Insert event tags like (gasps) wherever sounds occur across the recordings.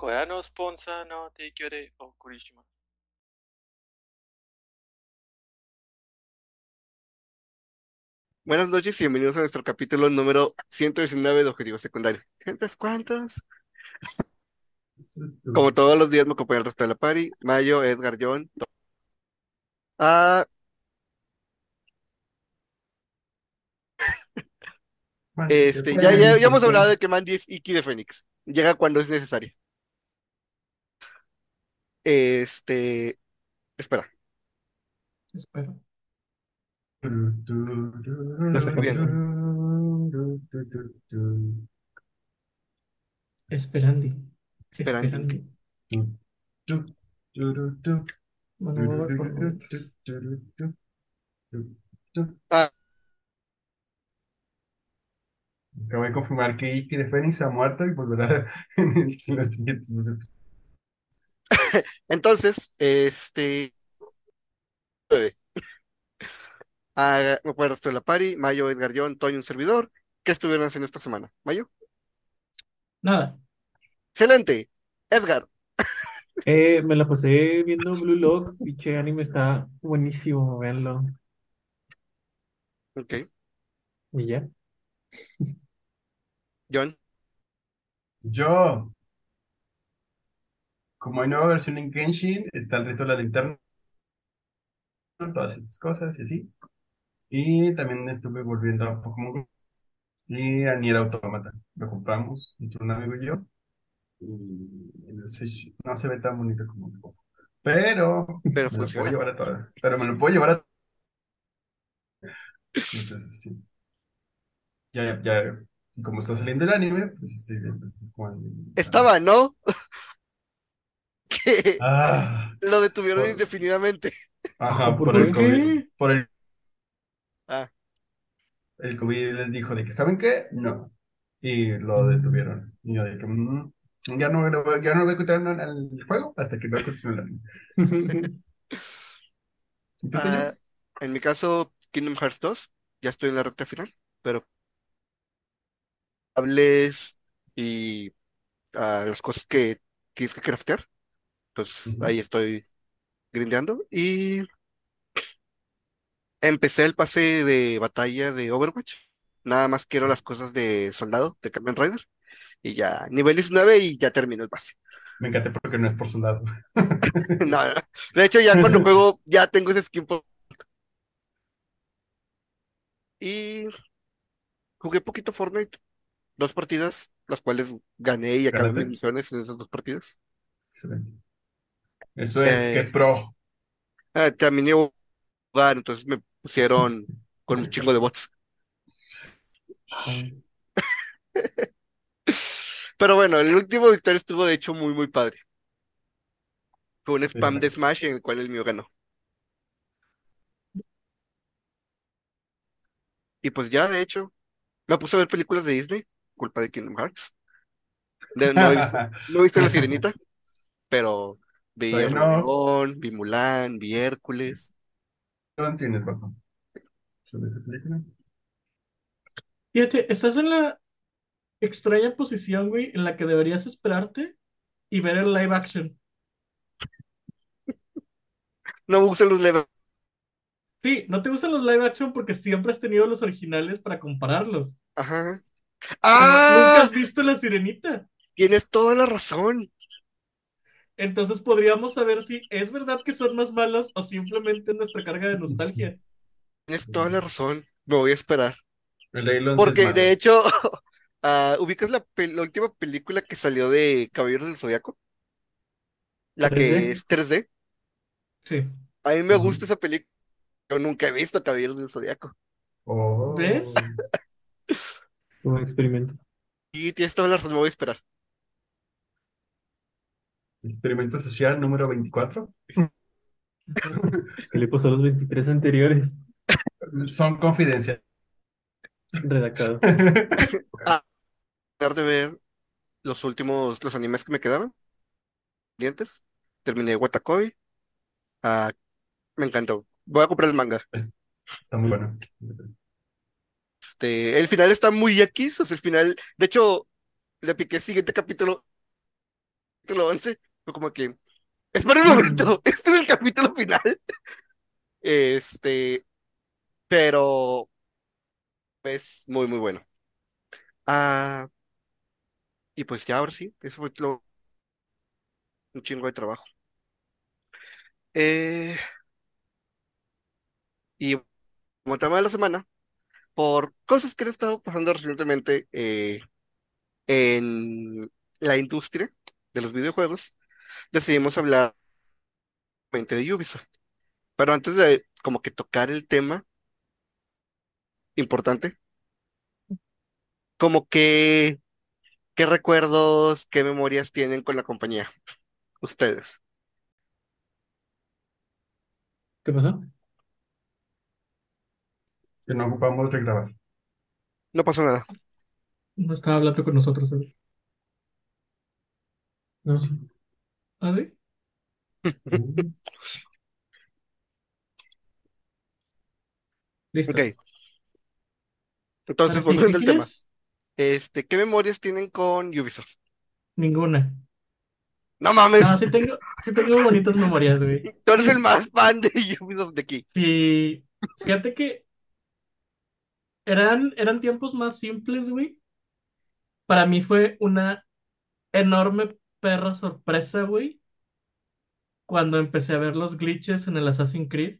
Corano Sponsa no eh, o Kurishima. Buenas noches y bienvenidos a nuestro capítulo número 119 de Objetivos Secundarios. ¿Gentes cuántas? (laughs) Como todos los días me acompaña el resto de la party. Mayo, Edgar, John. Ah. (laughs) Este, ya, ya, ya hemos hablado de que Mandy es Iki de Fénix. Llega cuando es necesario. Este, espera, Espero. lo estoy viendo. Esperandi. Favor. Ah, Acabo de confirmar que Iki de Fénix ha muerto y volverá (laughs) en, el- en los siguientes dos episodios. (laughs) entonces, este, ah, me acuerdo el resto de la party. Mayo, Edgar, John, Toño, un servidor. ¿Qué estuvieron haciendo esta semana? Mayo. Nada. Excelente. Edgar. Eh, me la pasé (laughs) viendo Blue Lock, pinche anime está buenísimo, véanlo. Ok. Y ya. John. Yo, como hay nueva versión en Genshin, está el reto de la linterna, todas estas cosas y así. Y también estuve volviendo a Pokémon y a Nier Automata. Lo compramos entre un amigo y yo. Y el Switch no se ve tan bonito como el Poco. Pero Pero me lo puedo funciona. llevar a todas. Pero me lo puedo llevar a Entonces, sí. Ya, ya, ya. Y como está saliendo el anime, pues estoy viendo, estoy jugando. Estaba, ¿no? (laughs) Ah, lo detuvieron por- indefinidamente. ajá, ¿Por por el qué? COVID. Por el, Ah, el COVID les dijo de que, ¿saben qué? No. Y lo detuvieron. Y yo de que, "Mm, ya no, lo voy- ya no voy a continuar en el juego hasta que no continúe el anime. (laughs) ¿Y tú, Toño? ah, en mi caso, Kingdom Hearts 2. Ya estoy en la recta final. Pero hables y ah, las cosas que tienes que craftear. Entonces Ujú. ahí estoy grindeando. Y empecé el pase de batalla de Overwatch. Nada más quiero las cosas de soldado, de Kamen Rider. Y ya, nivel 19 y ya termino el pase. Me encanté porque no es por soldado. (laughs) No, (laughs) de hecho, ya cuando juego, (laughs) ya tengo ese skin. por- Y jugué poquito Fortnite. Dos partidas, las cuales gané y acabé mis misiones en esas dos partidas. Excelente. Eso es Eh, que pro. ah, también iba a jugar, entonces me pusieron con un chingo de bots. (laughs) Pero bueno, el último victoria estuvo de hecho muy, muy padre. Fue un spam de. Smash en el cual el mío ganó. Y pues ya, de hecho, me puse a ver películas de Disney, culpa de Kingdom Hearts. De- no he visto, no he visto La Sirenita, pero vi Todavía no. Vi Mulan, vi Hércules. No tienes razón. ¿Sobre esa película? Fíjate, estás en la extraña posición, güey, en la que deberías esperarte y ver el live action. No me gustan los live Sí, no te gustan los live action porque siempre has tenido los originales para compararlos. Ajá. Pero nunca ¡Ah! has visto La Sirenita. Tienes toda la razón. Entonces podríamos saber si es verdad que son más malos o simplemente es nuestra carga de nostalgia. Tienes toda la razón. Me voy a esperar. Porque de hecho, (laughs) ah, ¿ubicas la, última película que salió de Caballeros del Zodiaco? La que 3D. es 3D. Sí. A mí me gusta esa película. Yo nunca he visto Caballeros del Zodiaco. Oh. ¿Ves? (laughs) Un experimento. Y tienes toda la razón, me voy a esperar. Experimento social número 24. ¿Qué le pasó a los 23 anteriores? Son confidenciales. Redactado. Ah, tratar de ver los últimos, los animes que me quedaron. Dientes. Terminé Watakoi. Ah, me encantó. Voy a comprar el manga. Está muy bueno. Este, el final está muy X, o sea, el final, de hecho, le piqué el siguiente capítulo capítulo 11, fue como que, espera un momento, (laughs) este es el capítulo final. Este, pero es muy, muy bueno. Ah, y pues ya ahora sí, eso fue lo, un chingo de trabajo. Eh, y como tema de la semana, por cosas que han estado pasando recientemente eh, en la industria de los videojuegos, decidimos hablar de Ubisoft. Pero antes de como que tocar el tema importante, como que, ¿qué recuerdos, qué memorias tienen con la compañía? Ustedes. ¿Qué pasó? Que no ocupamos regrabar. No pasó nada. No estaba hablando con nosotros. ¿eh? No, sí. ¿Ah, sí? (laughs) Listo. Ok. Entonces, volviendo ¿qué al tema. Este, ¿qué memorias tienen con Ubisoft? Ninguna. No mames, No, sí tengo, sí tengo bonitas memorias, güey. (laughs) tú eres el más fan de Ubisoft de aquí. Sí, fíjate que eran, eran tiempos más simples, güey. Para mí fue una enorme perra sorpresa, güey, cuando empecé a ver los glitches en el Assassin's Creed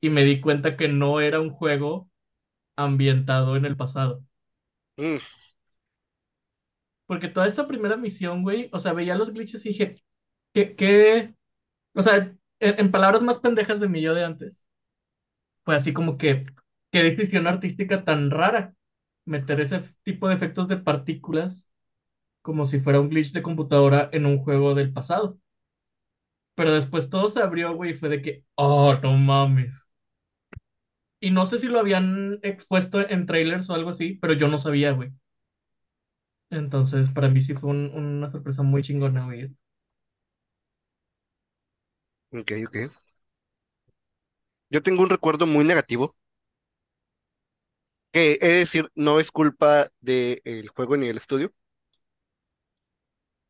y me di cuenta que no era un juego ambientado en el pasado. Mm, Porque toda esa primera misión, güey, o sea, veía los glitches y dije, ¿qué, qué? O sea, en, en palabras más pendejas de mi yo de antes, fue así como que, qué decisión artística tan rara meter ese tipo de efectos de partículas como si fuera un glitch de computadora en un juego del pasado. Pero después todo se abrió, güey, y fue de que, oh, no mames. Y no sé si lo habían expuesto en trailers o algo así, pero yo no sabía, güey. Entonces, para mí sí fue un- una sorpresa muy chingona, güey. ok, ok. Yo tengo un recuerdo muy negativo, que es decir, no es culpa del juego ni del estudio,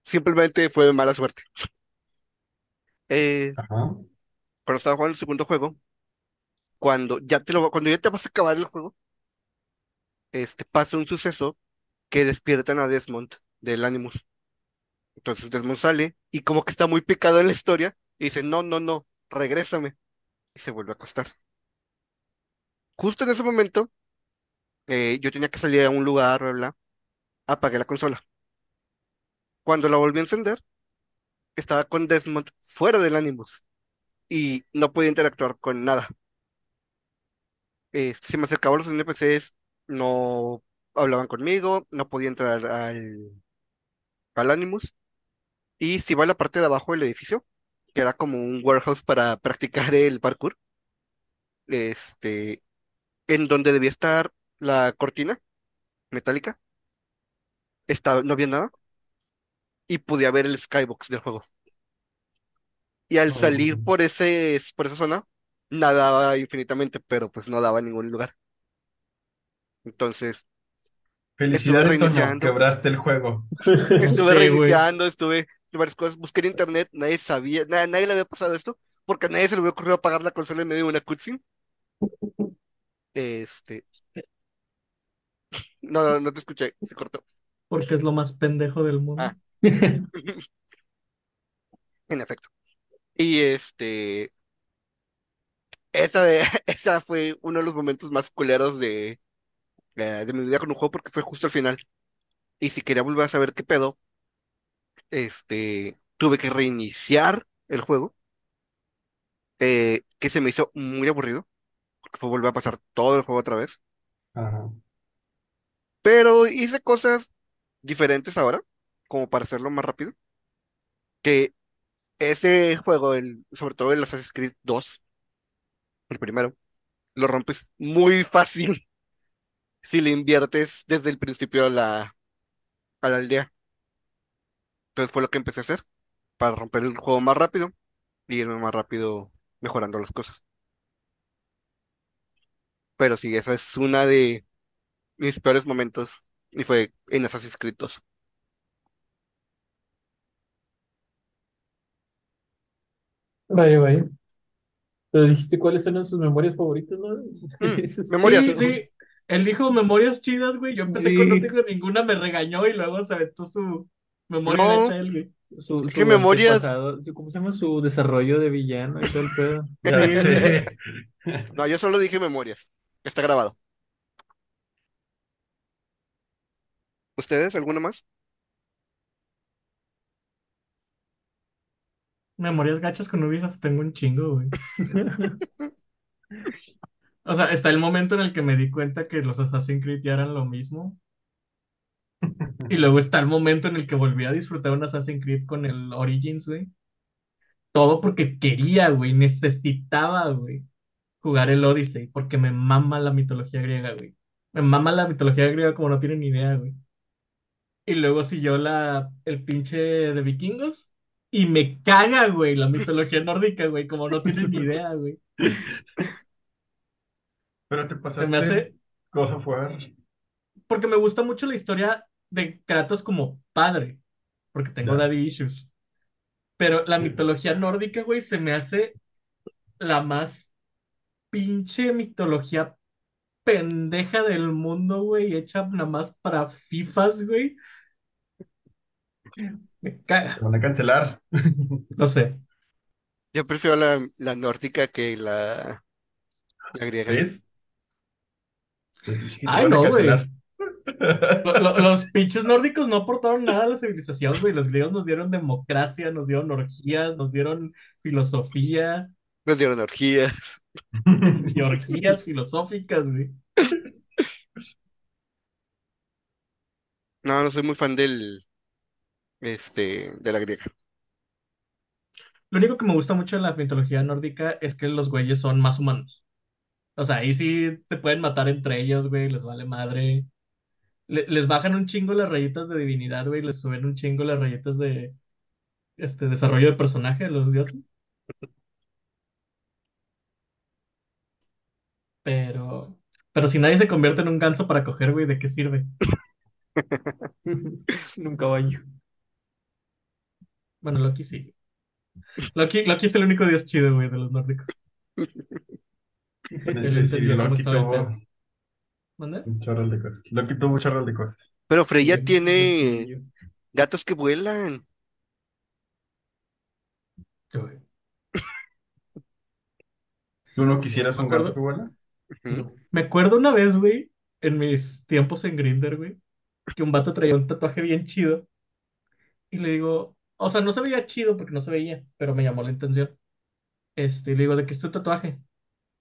simplemente fue mala suerte. Eh, cuando estaba jugando el segundo juego, cuando ya te lo, cuando ya te vas a acabar el juego, este, pasa un suceso que despiertan a Desmond del Animus. Entonces Desmond sale y como que está muy picado en la historia y dice, no, no, no, regrésame. Y se vuelve a acostar. Justo en ese momento, eh, yo tenía que salir a un lugar, bla, bla, apagué la consola. Cuando la volví a encender, estaba con Desmond fuera del Animus y no podía interactuar con nada. Este, se me acercaban los NPCs, no hablaban conmigo, no podía entrar al, al Animus. Y si iba a la parte de abajo del edificio, que era como un warehouse para practicar el parkour, este, en donde debía estar la cortina metálica, estaba, no había nada y podía ver el skybox del juego. Y al salir Oh. por ese, por esa zona, nadaba infinitamente, pero pues no daba a ningún lugar. Entonces, Felicidades, Toño, reiniciando. quebraste el juego. (laughs) estuve Sí, reiniciando, estuve en varias cosas, busqué en internet, nadie sabía, na- nadie le había pasado esto, porque a nadie se le había ocurrido apagar la consola en medio de una cutscene. Este, (laughs) no, no, no te escuché, se cortó. Porque es lo más pendejo del mundo. Ah. (laughs) En efecto. Y este, esa, de- (laughs) esa fue uno de los momentos más culeros de, de, de mi vida con un juego porque fue justo al final. Y si quería volver a saber qué pedo, este, tuve que reiniciar el juego, eh, que se me hizo muy aburrido, porque fue volver a pasar todo el juego otra vez. Ajá. Pero hice cosas diferentes ahora, como para hacerlo más rápido. Que ese juego, el, sobre todo el Assassin's Creed 2, el primero, lo rompes muy fácil (laughs) si le inviertes desde el principio a la, a la aldea. Entonces fue lo que empecé a hacer para romper el juego más rápido y irme más rápido mejorando las cosas. Pero sí, esa es una de mis peores momentos y fue en Assassin's Creed 2. Vaya, vaya. Pero dijiste cuáles eran sus memorias favoritas, ¿no? Mm, (laughs) memorias. Sí, sí. Él dijo memorias chidas, güey. Yo empecé con no Sí. tengo ninguna, me regañó y luego se aventó su memoria No. hecha él, güey. Su, Es su que memorias- ¿Cómo se llama? Su desarrollo de villano y todo el pedo. (laughs) Sí. No, yo solo dije memorias. Está grabado. ¿Ustedes? ¿Alguna más? Memorias gachas con Ubisoft tengo un chingo, güey. O sea, está el momento en el que me di cuenta que los Assassin's Creed ya eran lo mismo. Y luego está el momento en el que volví a disfrutar un Assassin's Creed con el Origins, güey. Todo porque quería, güey, necesitaba, güey, jugar el Odyssey, porque me mama la mitología griega, güey. Me mama la mitología griega como no tienen ni idea, güey. Y luego siguió la, el pinche de vikingos. Y me caga, güey, la mitología nórdica, güey, como no tienen ni idea, güey. Pero te Se pasaste me hace, God of War. porque me gusta mucho la historia de Kratos como padre, porque tengo daddy issues. Pero la mitología nórdica, güey, se me hace la más pinche mitología pendeja del mundo, güey, hecha nada más para FIFAs, güey. Me caga, van a cancelar. no sé. Yo prefiero la, la nórdica que la, la griega. ¿Ves? Te Ay, van a no, güey. cancelar. Lo- lo- los pinches nórdicos no aportaron nada a la civilización, güey. Los griegos nos dieron democracia, nos dieron orgías, nos dieron filosofía, Nos dieron orgías. (laughs) y orgías filosóficas, güey. No, no soy muy fan del, este, de la griega. Lo único que me gusta mucho de la mitología nórdica es que los güeyes son más humanos. O sea, ahí sí se pueden matar entre ellos, güey, les vale madre. Le- les bajan un chingo las rayitas de divinidad, güey, les suben un chingo las rayitas de este desarrollo de personaje de los dioses. Pero, pero si nadie se convierte en un ganso para coger, güey, ¿de qué sirve? (laughs) (laughs) Un caballo. Bueno, Loki sí. Loki, Loki es el único dios chido, güey, de los nórdicos. Es Él decir, entendió cómo Loki tuvo un chorro de cosas. Loki tuvo un de cosas. Pero Freya Sí, tiene sí, gatos que vuelan. Güey. ¿Tú no quisieras un acuerdo. gato que vuela? No. Me acuerdo una vez, güey, en mis tiempos en Grindr, güey, que un vato traía un tatuaje bien chido. Y le digo, o sea, no se veía chido porque no se veía, pero me llamó la atención. Este, le digo, ¿de qué es tu tatuaje?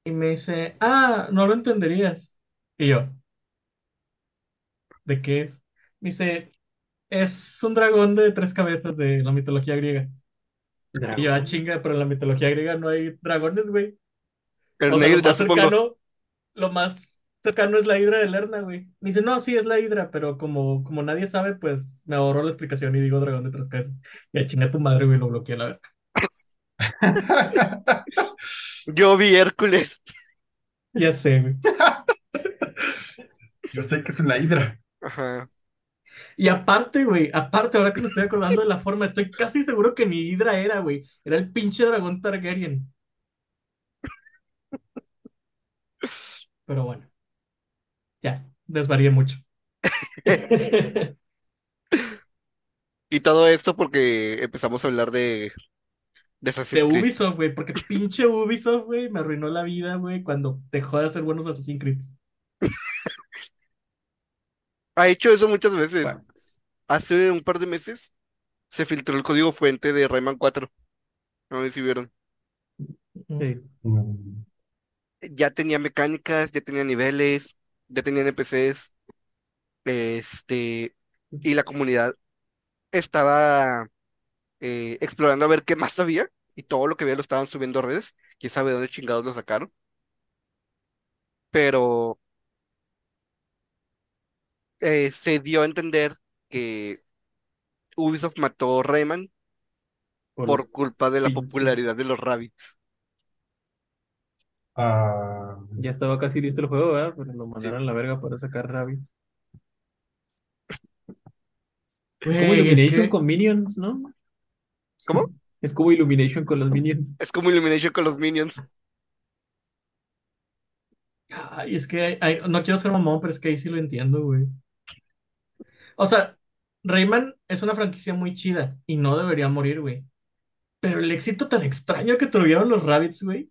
Y me dice, ah, no lo entenderías. Y yo, ¿de qué es? Me dice, es un dragón de tres cabezas de la mitología griega. Y yo, ah, chinga, pero en la mitología griega no hay dragones, güey. Pero O sea, lo negrita, más cercano, lo más cercano es la hidra de Lerna, güey. Me dice, no, sí, es la hidra, pero como, como nadie sabe, pues me ahorro la explicación y digo dragón de tres cabezas. Y a chinga tu madre, güey, lo bloqueé a la verga. (laughs) Yo vi Hércules. Ya sé, güey. Yo sé que es una hidra. Ajá. Y aparte, güey, aparte, ahora que me estoy acordando de la forma, estoy casi seguro que ni hidra era, güey. Era el pinche dragón Targaryen. Pero bueno. Ya, desvarié mucho. (laughs) Y todo esto porque empezamos a hablar de, de Assassin's De Creed. Ubisoft, güey, porque (laughs) pinche Ubisoft, güey, me arruinó la vida, güey, cuando dejó de hacer buenos Assassin's Creed. (laughs) Ha hecho eso muchas veces. Bueno, Hace un par de meses se filtró el código fuente de Rayman 4. No sé si vieron. sí. Mm. Ya tenía mecánicas, ya tenía niveles, ya tenía NPCs. Este, y la comunidad estaba eh, explorando a ver qué más había. Y todo lo que había lo estaban subiendo a redes. Quién sabe de dónde chingados lo sacaron. Pero eh, se dio a entender que Ubisoft mató Rayman Por por culpa de la popularidad de los Rabbids. Ah, Ya estaba casi listo el juego, ¿verdad? Pero lo mandaron a la verga para sacar Rabbit. Como Güey, es Illumination que- con Minions, ¿no? ¿Cómo? Es como Illumination con los minions. Es como Illumination con los Minions. Ay, es que hay- hay- no quiero ser mamón, pero es que ahí sí lo entiendo, güey. O sea, Rayman es una franquicia muy chida y no debería morir, güey. Pero el éxito tan extraño que tuvieron los Rabbits, güey.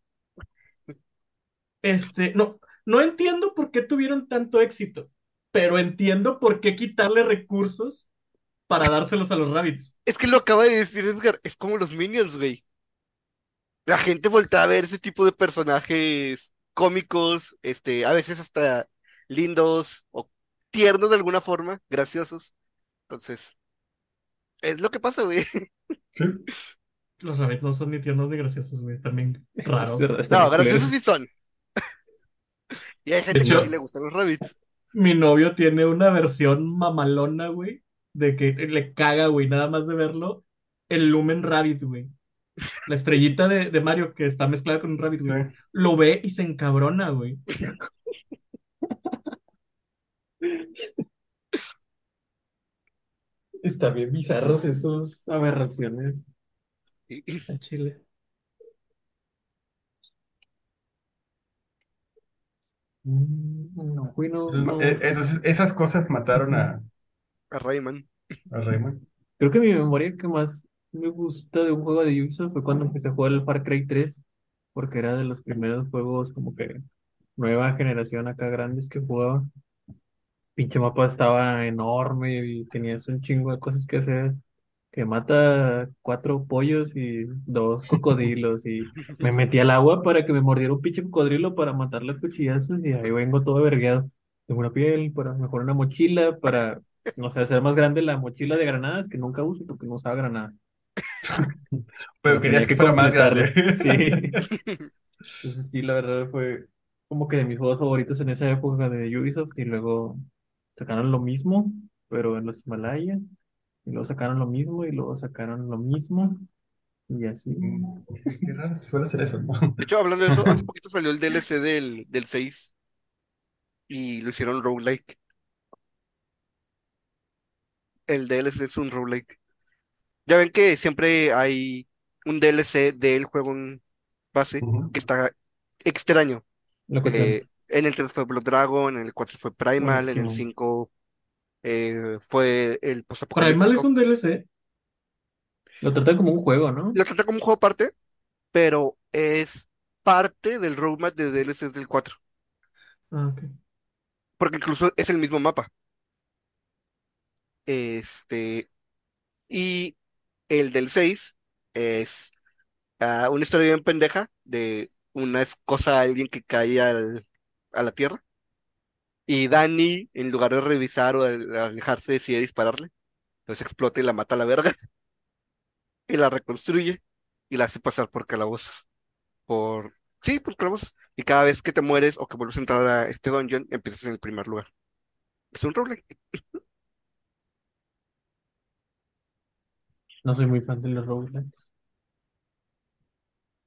Este, no, no entiendo por qué tuvieron tanto éxito, pero entiendo por qué quitarle recursos para dárselos a los Rabbits. Es que lo acaba de decir Edgar, es como los Minions, güey. La gente voltea a ver ese tipo de personajes cómicos, este, a veces hasta lindos o tiernos de alguna forma, graciosos. Entonces, es lo que pasa, güey. Sí. Los Rabbits no son ni tiernos ni graciosos, güey, están bien (laughs) raros. No, graciosos sí son. Y hay gente que hecho- sí le gustan los rabbits. Mi novio tiene una versión mamalona, güey, de que le caga, güey, nada más de verlo, el Lumen Rabbit, güey. La estrellita de, de Mario que está mezclada con un rabbit, güey. Sí. Lo ve y se encabrona, güey. Está bien bizarros esos aberraciones. Chile. No, güey, no, Entonces, no. eh, entonces, esas cosas mataron a, A Rayman. a Rayman. Creo que mi memoria que más me gusta de un juego de Ubisoft fue cuando empecé a jugar el Far Cry 3, porque era de los primeros juegos como que nueva generación acá grandes que jugaba. Pinche mapa estaba enorme y tenías un chingo de cosas que hacer. Que mata cuatro pollos y dos (laughs) cocodrilos y me metí al agua para que me mordiera un pinche cocodrilo para matarle a cuchillazos y ahí vengo todo vergueado. Tengo una piel para mejorar una mochila, para, no sé, hacer más grande la mochila de granadas que nunca uso porque no usaba granada. (laughs) Pero tenía querías que fuera más grande. (laughs) Sí. Entonces sí, la verdad fue como que de mis juegos favoritos en esa época de Ubisoft y luego sacaron lo mismo, pero en los Himalayas, y luego sacaron lo mismo y luego sacaron lo mismo y así. Mm, Qué raro suele ser eso, ¿no? De hecho, hablando de eso, hace (laughs) poquito salió el DLC del, del 6 y lo hicieron roguelike. El DLC es un roguelike. Ya ven que siempre hay un DLC del juego en base que está extraño. Lo que Eh, en el 3 fue Blood Dragon, en el 4 fue Primal, en el Buenísimo. 5 eh, fue el Primal es postapocalíptico. un DLC. lo tratan como un juego, ¿no? Lo trata como un juego aparte, pero es parte del roadmap de DLCs del 4, Ah, ok. porque incluso es el mismo mapa. Este, y el del 6 es ah, una historia bien pendeja de una es- cosa alguien que cae al- a la tierra. Y Danny, en lugar de revisar o alejarse, decide dispararle. Entonces explota y la mata a la verga. (laughs) Y la reconstruye y la hace pasar por calabozos. Por... Sí, por calabozos. Y cada vez que te mueres o que vuelves a entrar a este dungeon, empiezas en el primer lugar. Es un roguelike. No soy muy fan de los roguelikes.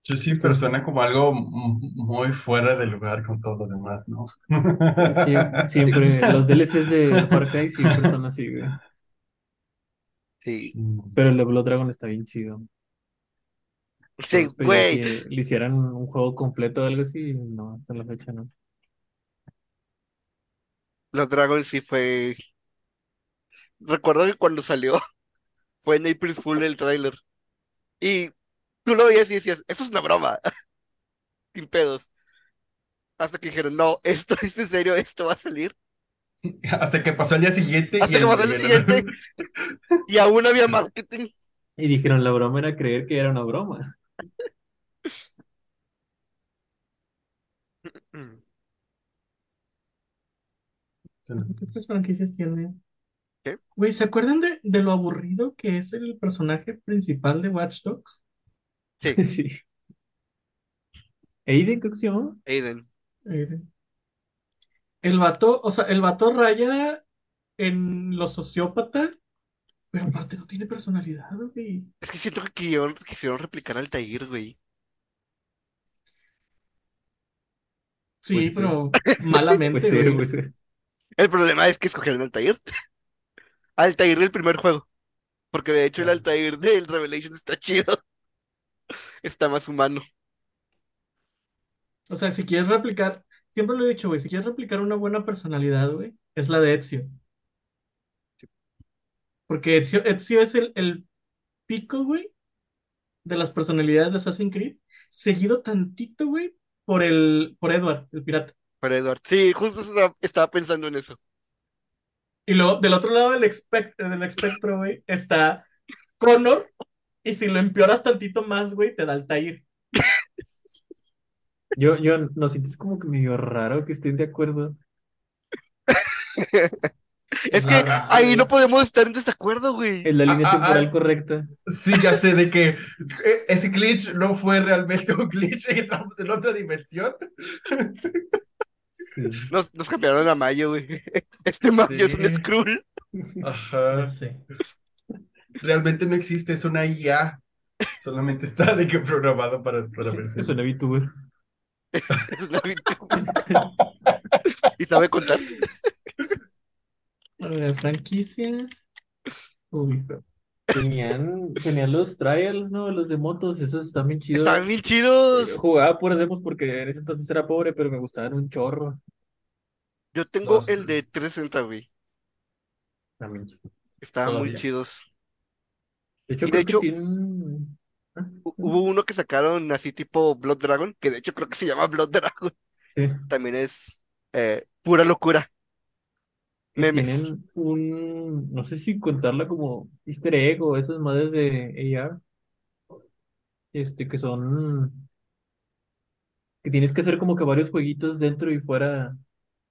Yo sí, pero suena como algo muy fuera de lugar con todo lo demás, ¿no? Sie- siempre, los DLCs de Far Cry siempre son así, güey. Sí. Pero el de Blood Dragon está bien chido. Sí, güey. que le hicieran un juego completo o algo así, no, hasta la fecha no. Los Dragons sí fue. Recuerdo que cuando salió (laughs) fue en April Fool el tráiler. Y tú lo veías y decías, eso es una broma. (laughs) Sin pedos. Hasta que dijeron, no, esto es en serio, esto va a salir. (laughs) Hasta que pasó el día siguiente Hasta y que pasó el siguiente. Y aún había (laughs) marketing. Y dijeron, la broma era creer que era una broma. ¿Cuántas franquicias tiene? ¿Qué? Güey, ¿se acuerdan de, de lo aburrido que es el personaje principal de Watch Dogs? Sí, (laughs) Sí. Aiden, creo que se llama. Aiden. El vato, o sea, el vato raya en lo sociópata, pero aparte no tiene personalidad, güey. Es que siento que quisieron, quisieron replicar al Altair, güey. Sí, Pues sí. pero (laughs) malamente, Pues sí, güey. pues sí. El problema es que escogieron al Altair. Altair del primer juego. Porque de hecho el. Altair del Revelation está chido. (laughs) está más humano. O sea, si quieres replicar, siempre lo he dicho, güey, si quieres replicar una buena personalidad, güey, es la de Ezio. Porque Ezio, Ezio es el, el pico, güey, de las personalidades de Assassin's Creed, seguido tantito, güey, por el, por Edward, el pirata. Para Edward. Sí, justo estaba, estaba pensando en eso. Y luego, del otro lado del, espec- del espectro, güey, está Connor, y si lo empeoras tantito más, güey, te da Altair. Yo, yo no sientes como que medio raro que estén de acuerdo. (laughs) Es que Ah, ahí no podemos estar en desacuerdo, güey. Es la línea Ah, ah, temporal ah. correcta. Sí, ya sé de que eh, ese glitch no fue realmente un glitch y entramos en otra dimensión. Sí. Nos, nos cambiaron a Mayo, güey. Este Mayo es un Sí. Skrull. Ajá. Sé. Realmente no existe, es una IA. Solamente está de que programado para, para verse. Es una VTuber. Es una VTuber. (laughs) Y sabe contar. A ver, franquicias. Uy, Tenían, tenían los trials, ¿no? Los de motos, esos están bien chidos. Estaban bien chidos. Jugaba por demos porque en ese entonces era pobre, pero me gustaban un chorro. Yo tengo el de 360, güey. También chido. Estaban muy Todavía. chidos. De hecho, Y de creo que hecho- tienen... Ah, Hu- Hubo uno que sacaron así tipo Blood Dragon, que de hecho creo que se llama Blood Dragon. sí, (laughs) También es eh, pura locura. Memes. tienen un... No sé si contarla como easter egg o esas madres de AR. Este, que son... Que tienes que hacer como que varios jueguitos dentro y fuera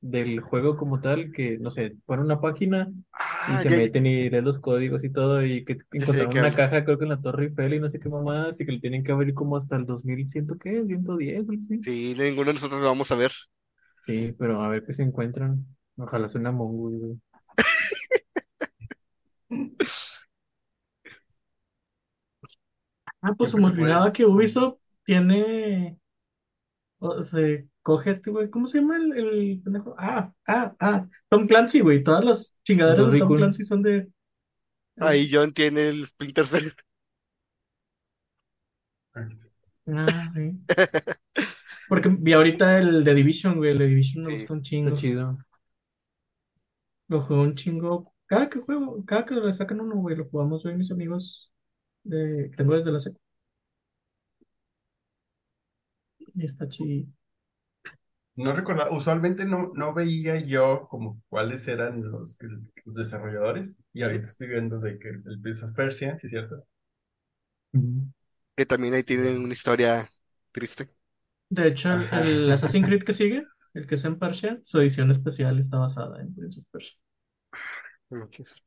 del juego como tal, que, no sé, ponen una página y Ah, se ya- meten y leen los códigos y todo, y que encontraron que una caja, creo que en la Torre Eiffel y no sé qué mamás, y que le tienen que abrir como hasta el 2100, ¿qué? 110, algo así. Sí, ninguno de nosotros lo vamos a ver. Sí, pero a ver qué se encuentran. Ojalá sea una güey. Ah, pues se me que olvidaba puedes. que Ubisoft tiene. O se coge este, güey. ¿Cómo se llama el, el pendejo? Ah, ah, ah. Tom Clancy, güey. Todas las chingaderas de Tom. Clancy son de. Ahí John tiene el Splinter Cell. Ah, sí. (laughs) Porque vi ahorita el de Division, güey. El de Division me Sí, gusta un Está chingo. chido. Lo juego un chingo. Cada que juego, cada que le sacan uno, güey, lo jugamos yo y mis amigos de, que tengo desde la secu. Y está chido. No recordaba, usualmente no, no veía yo como cuáles eran los, los desarrolladores y ahorita estoy viendo de que el Prince of Persia, sí es cierto. Que también ahí tienen una historia triste. De hecho, el, Assassin's Creed que (laughs) sigue, el que es en Persia, su edición especial está basada en Prince of Persia. Manches.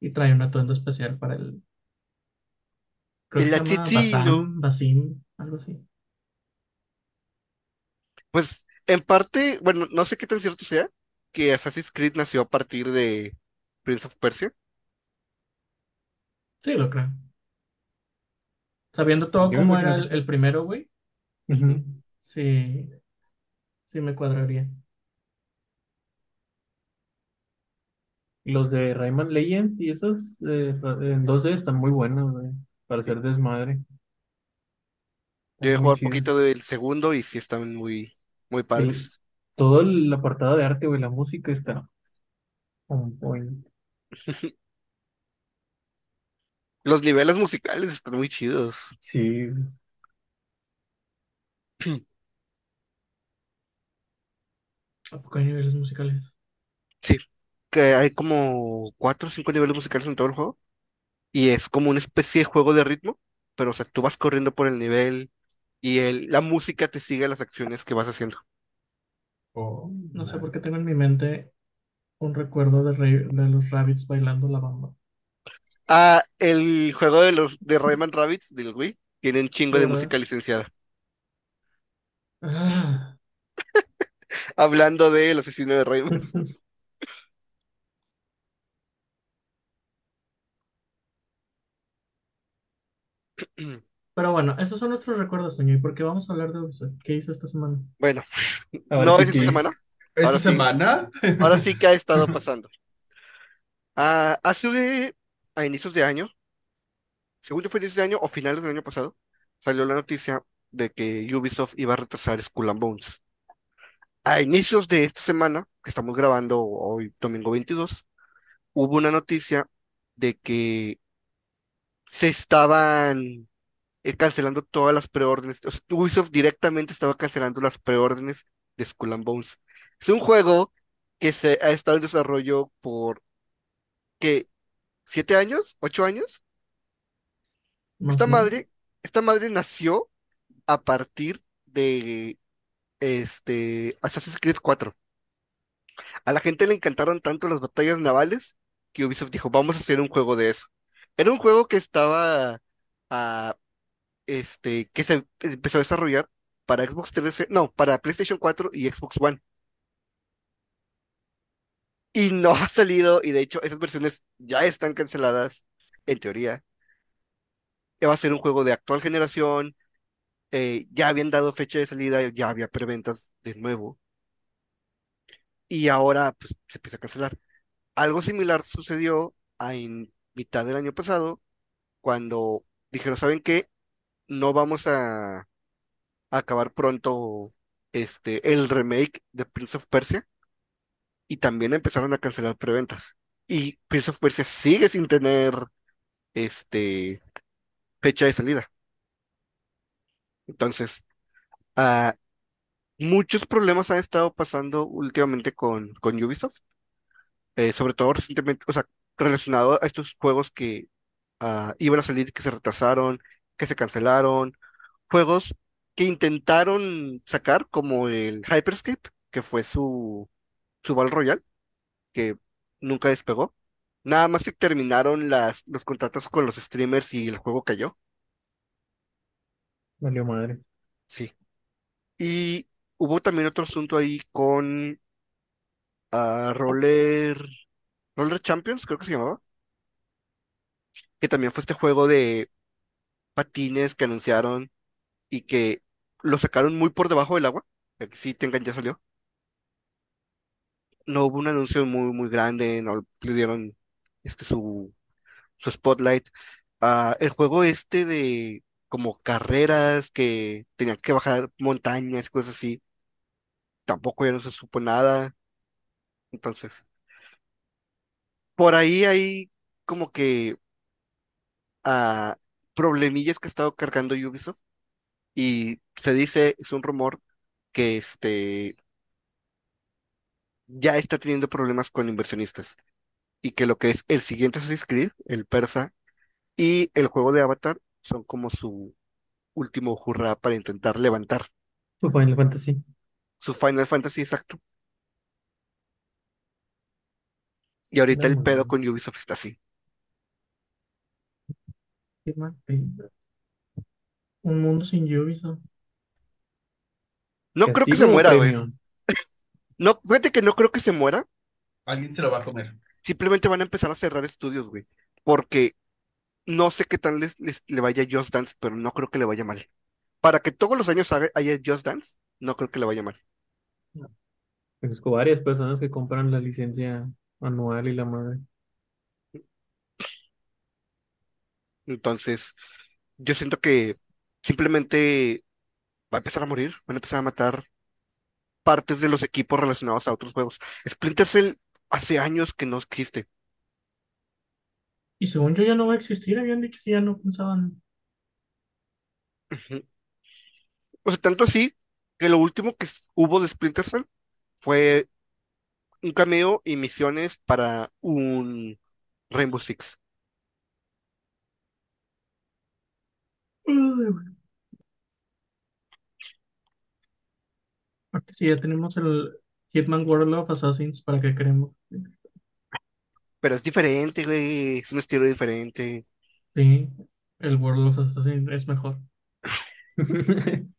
Y trae un atuendo especial para el. Creo El que se llama asesino. Basim, Basim, algo así. Pues en parte, bueno, no sé qué tan cierto sea, que Assassin's Creed nació a partir de Prince of Persia. Sí, lo creo. Sabiendo todo Yo cómo era el, el primero, güey, sí, sí me cuadraría. Los de Rayman Legends y esos eh, en 2D están muy buenos, güey, para hacer desmadre. Yo he jugado un chidos. poquito del segundo y sí están muy, muy El- padres. todo el apartado de arte, güey, la música está on point. (laughs) Los niveles musicales están muy chidos. Sí, (clears throat) ¿A poco hay niveles musicales? Sí, que hay como cuatro o cinco niveles musicales en todo el juego. Y es como una especie de juego de ritmo, pero o sea, tú vas corriendo por el nivel y el, la música te sigue las acciones que vas haciendo. Oh, No sé por qué tengo en mi mente un recuerdo de, Ray- de los Rabbits bailando la bamba. Ah, el juego de los de Rayman Rabbids del Wii tiene un chingo de música licenciada. Ah, (laughs) Hablando del asesino de Rayman. (laughs) (clears throat) Pero bueno, esos son nuestros recuerdos, señor. ¿Y por qué vamos a hablar de Ubisoft? ¿Qué hizo esta semana? Bueno, ahora no sí es que esta es- semana. ¿Esta Ahora sí. semana? Ahora sí que ha (laughs) estado pasando. Ah, hace a inicios de año según yo fue de ese año o finales del año pasado, salió la noticia de que Ubisoft iba a retrasar Skull and Bones. A inicios de esta semana, que estamos grabando hoy, domingo 22, hubo una noticia de que se estaban cancelando todas las preórdenes. O sea, Ubisoft directamente estaba cancelando las preórdenes de Skull and Bones. Es un juego que se ha estado en desarrollo por, ¿qué? ¿Siete años? ¿Ocho años? Esta madre, esta madre nació a partir de este Assassin's Creed 4. A la gente le encantaron tanto las batallas navales que Ubisoft dijo, vamos a hacer un juego de eso. Era un juego que estaba, ah, este, que se empezó a desarrollar para Xbox 360, no, para PlayStation 4 y Xbox One. Y no ha salido, y de hecho esas versiones ya están canceladas, en teoría. Va a ser un juego de actual generación, eh, ya habían dado fecha de salida, ya había preventas de nuevo, y ahora pues, se empieza a cancelar. Algo similar sucedió a en mitad del año pasado, cuando dijeron, ¿saben qué? No vamos a, acabar pronto este, el remake de Prince of Persia, y también empezaron a cancelar preventas. Y Prince of Persia sigue sin tener este, fecha de salida. Entonces, ah, muchos problemas han estado pasando últimamente con, con Ubisoft, eh, sobre todo recientemente, o sea, relacionado a estos juegos que ah, iban a salir, que se retrasaron, que se cancelaron, juegos que intentaron sacar, como el Hyperscape, que fue su, su Battle Royale, que nunca despegó. Nada más se terminaron las, los contratos con los streamers y el juego cayó. Valió madre. Sí. Y hubo también otro asunto ahí con ah, Roller, Roller Champions, creo que se llamaba, que también fue este juego de patines que anunciaron y que lo sacaron muy por debajo del agua. Aquí sí, Tengan ya salió. No hubo un anuncio muy, muy grande, no le dieron este su, su spotlight. Ah, el juego este de como carreras que tenían que bajar montañas, cosas así, tampoco ya no se supo nada. Entonces, por ahí hay como que ah, problemillas que ha estado cargando Ubisoft y se dice, es un rumor, que este ya está teniendo problemas con inversionistas y que lo que es el siguiente Assassin's Creed, el persa, y el juego de Avatar son como su último hurra para intentar levantar Su Final Fantasy. su Final Fantasy exacto. Y ahorita el pedo no. con Ubisoft está así. Qué mal pedo. Un mundo sin Ubisoft. No creo que se ¿Castigo o muera, güey. (laughs) No, fíjate que no creo que se muera. Alguien se lo va a comer. Simplemente van a empezar a cerrar estudios, güey. Porque no sé qué tal les, les- le vaya a Just Dance, pero no creo que le vaya mal. Para que todos los años haga- haya Just Dance, no creo que le vaya mal. Conozco varias personas que compran la licencia anual y la madre. Entonces, yo siento que simplemente va a empezar a morir, van a empezar a matar partes de los equipos relacionados a otros juegos. Splinter Cell hace años que no existe. Y según yo ya no va a existir, habían dicho que ya no pensaban. O sea, tanto así que lo último que hubo de Splinter Cell fue un cameo y misiones para un Rainbow Six. Ay, güey. Aparte, si ya tenemos el Hitman World of Assassins, ¿para qué queremos? Pero es diferente, güey. Es un estilo diferente. Sí, el World of Assassins es mejor. (laughs)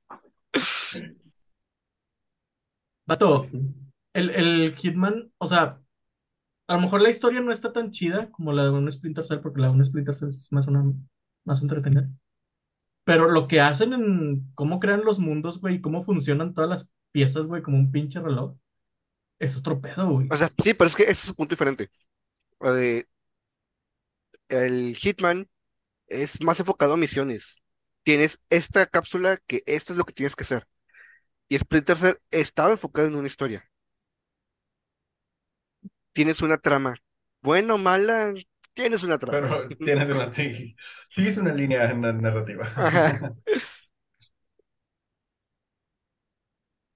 Vato, el, el Hitman, o sea, a lo mejor la historia no está tan chida como la de un Splinter Cell, porque la de un Splinter Cell es más una más entretenida. Pero lo que hacen en cómo crean los mundos, güey, y cómo funcionan todas las piezas, güey, como un pinche reloj, es otro pedo, güey. O sea, sí, pero es que ese es un punto diferente. El Hitman es más enfocado a misiones. Tienes esta cápsula que esto es lo que tienes que hacer. Y Splinter Cell estaba enfocado en una historia. Tienes una trama. Buena o mala, tienes una trama. Pero tienes una, sí, sigues una línea na- narrativa. Ajá.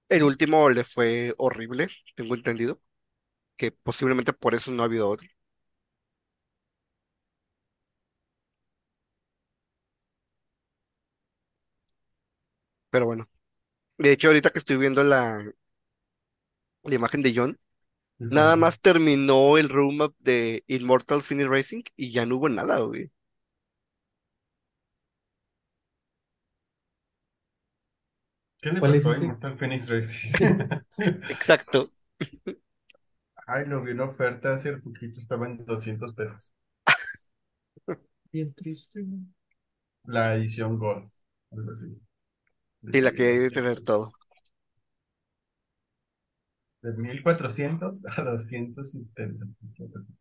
El último le fue horrible, tengo entendido, que posiblemente por eso no ha habido otro. Pero bueno, de hecho ahorita que estoy viendo la, la imagen de John, nada más terminó el room up de Immortal Phoenix Racing y ya no hubo nada, güey. ¿Qué le ¿Cuál es pasó a? Immortal Phoenix Racing? (laughs) Exacto. Ay, lo vi en oferta hace poquito, estaba en 200 pesos. Bien triste. güey. La edición Gold, algo así. Sí, la que debe tener todo. De 1400 a 270. algo así.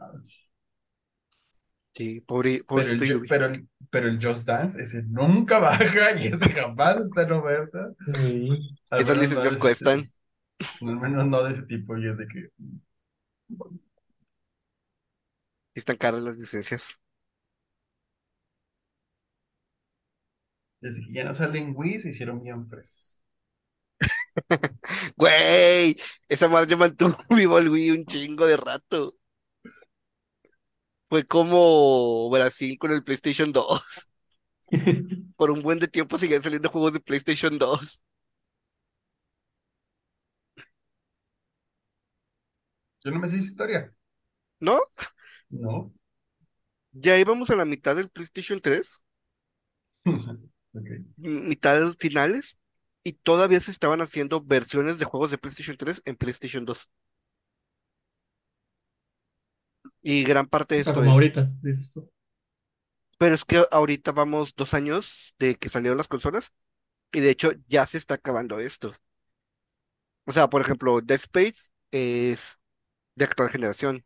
Ouch. Sí, pobre, Pero el, pero, el, pero el Just Dance, ese nunca (laughs) baja y ese jamás está en oferta. Sí. Esas no licencias cuestan. Al menos no de ese tipo, y es de que. Están caras las licencias. Desde que ya no salen Wii, se hicieron bien fresas. (laughs) Güey, esa madre mantuvo (laughs) vivo el Wii un chingo de rato. Fue como Brasil con el PlayStation 2. (laughs) Por un buen de tiempo siguen saliendo juegos de PlayStation 2. Yo no me sé esa historia. ¿No? No. Ya íbamos a la mitad del PlayStation 3, Ok. m- mitad finales, y todavía se estaban haciendo versiones de juegos de PlayStation 3 en PlayStation 2. Y gran parte de esto como es. ahorita, dices tú. Pero es que ahorita vamos dos años de que salieron las consolas, y de hecho ya se está acabando esto. O sea, por ejemplo, Dead Space es de actual generación.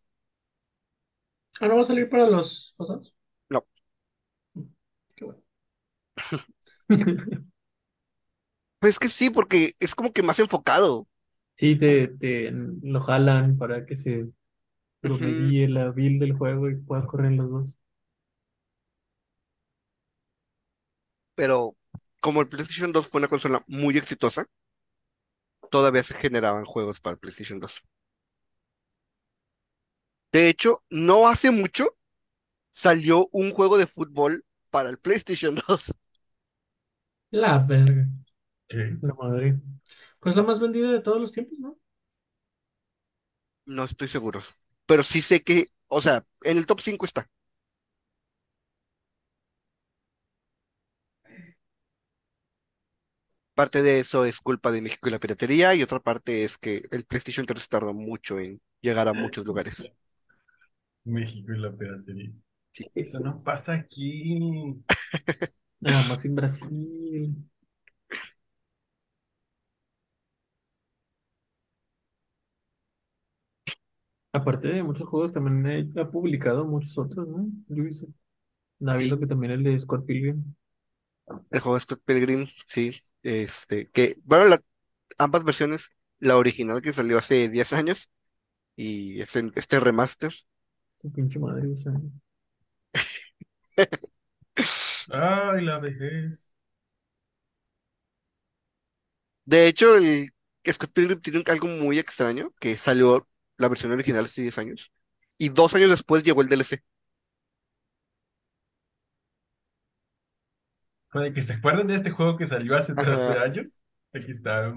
Ah, ¿no va a salir para los pasados? No. Qué bueno. (laughs) (laughs) Pues es que sí, porque es como que más enfocado. Sí, te, te lo jalan para que se promedie la build del juego y pueda correr los dos. Pero como el PlayStation 2 fue una consola muy exitosa, todavía se generaban juegos para el PlayStation 2. De hecho, no hace mucho salió un juego de fútbol para el PlayStation 2. La verga. ¿Qué? La madre. Pues la más vendida de todos los tiempos, ¿no? No estoy seguro. Pero sí sé que, o sea, en el top 5 está. Parte de eso es culpa de México y la piratería, y otra parte es que el PlayStation 3 tardó mucho en llegar a muchos lugares. México y la piratería. Sí. Eso no pasa aquí. (laughs) Nada más en Brasil. Aparte de muchos juegos, también he- ha publicado muchos otros, ¿no? Ubisoft. Ha Sí. habido que también el de Scott Pilgrim. El juego de Scott Pilgrim, sí, este, que, bueno, la- ambas versiones, la original que salió hace 10 años y es en- este remaster. Su pinche madre, o sea. Ay, la vejez. De hecho, el Scott Pilgrim tiene un- algo muy extraño, que salió la versión original hace 10 años y dos años después llegó el DLC. Para que se acuerden de este juego que salió hace Ajá. 13 años. Aquí está.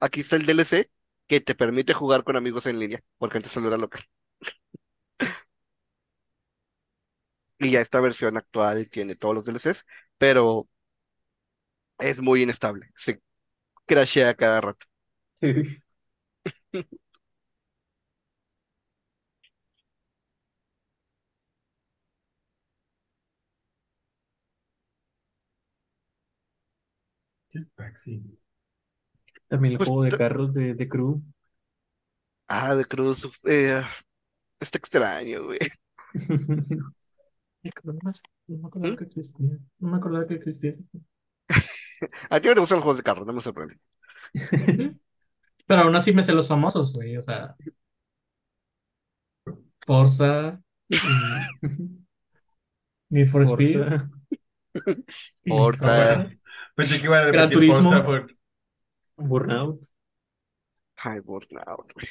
Aquí está el DLC que te permite jugar con amigos en línea, porque antes solo era local. (laughs) Y ya esta versión actual tiene todos los DLCs, pero es muy inestable. Se crashea cada rato. Sí. (laughs) ¿Qué es Paxi? También el Pues juego de carros de, de Crew. Ah, de Cruz. eh, Está extraño, güey. (laughs) No me acordaba ¿Mm? que existía. No me acordaba que existía. (laughs) A ti no te gustan los juegos de carro, no me sorprende. (laughs) Pero aún así me sé los famosos, güey. O sea, Forza, Need for Speed, Forza. Pensé que iba a Gran Turismo. Forza por- Burnout. Ay, Burnout, güey.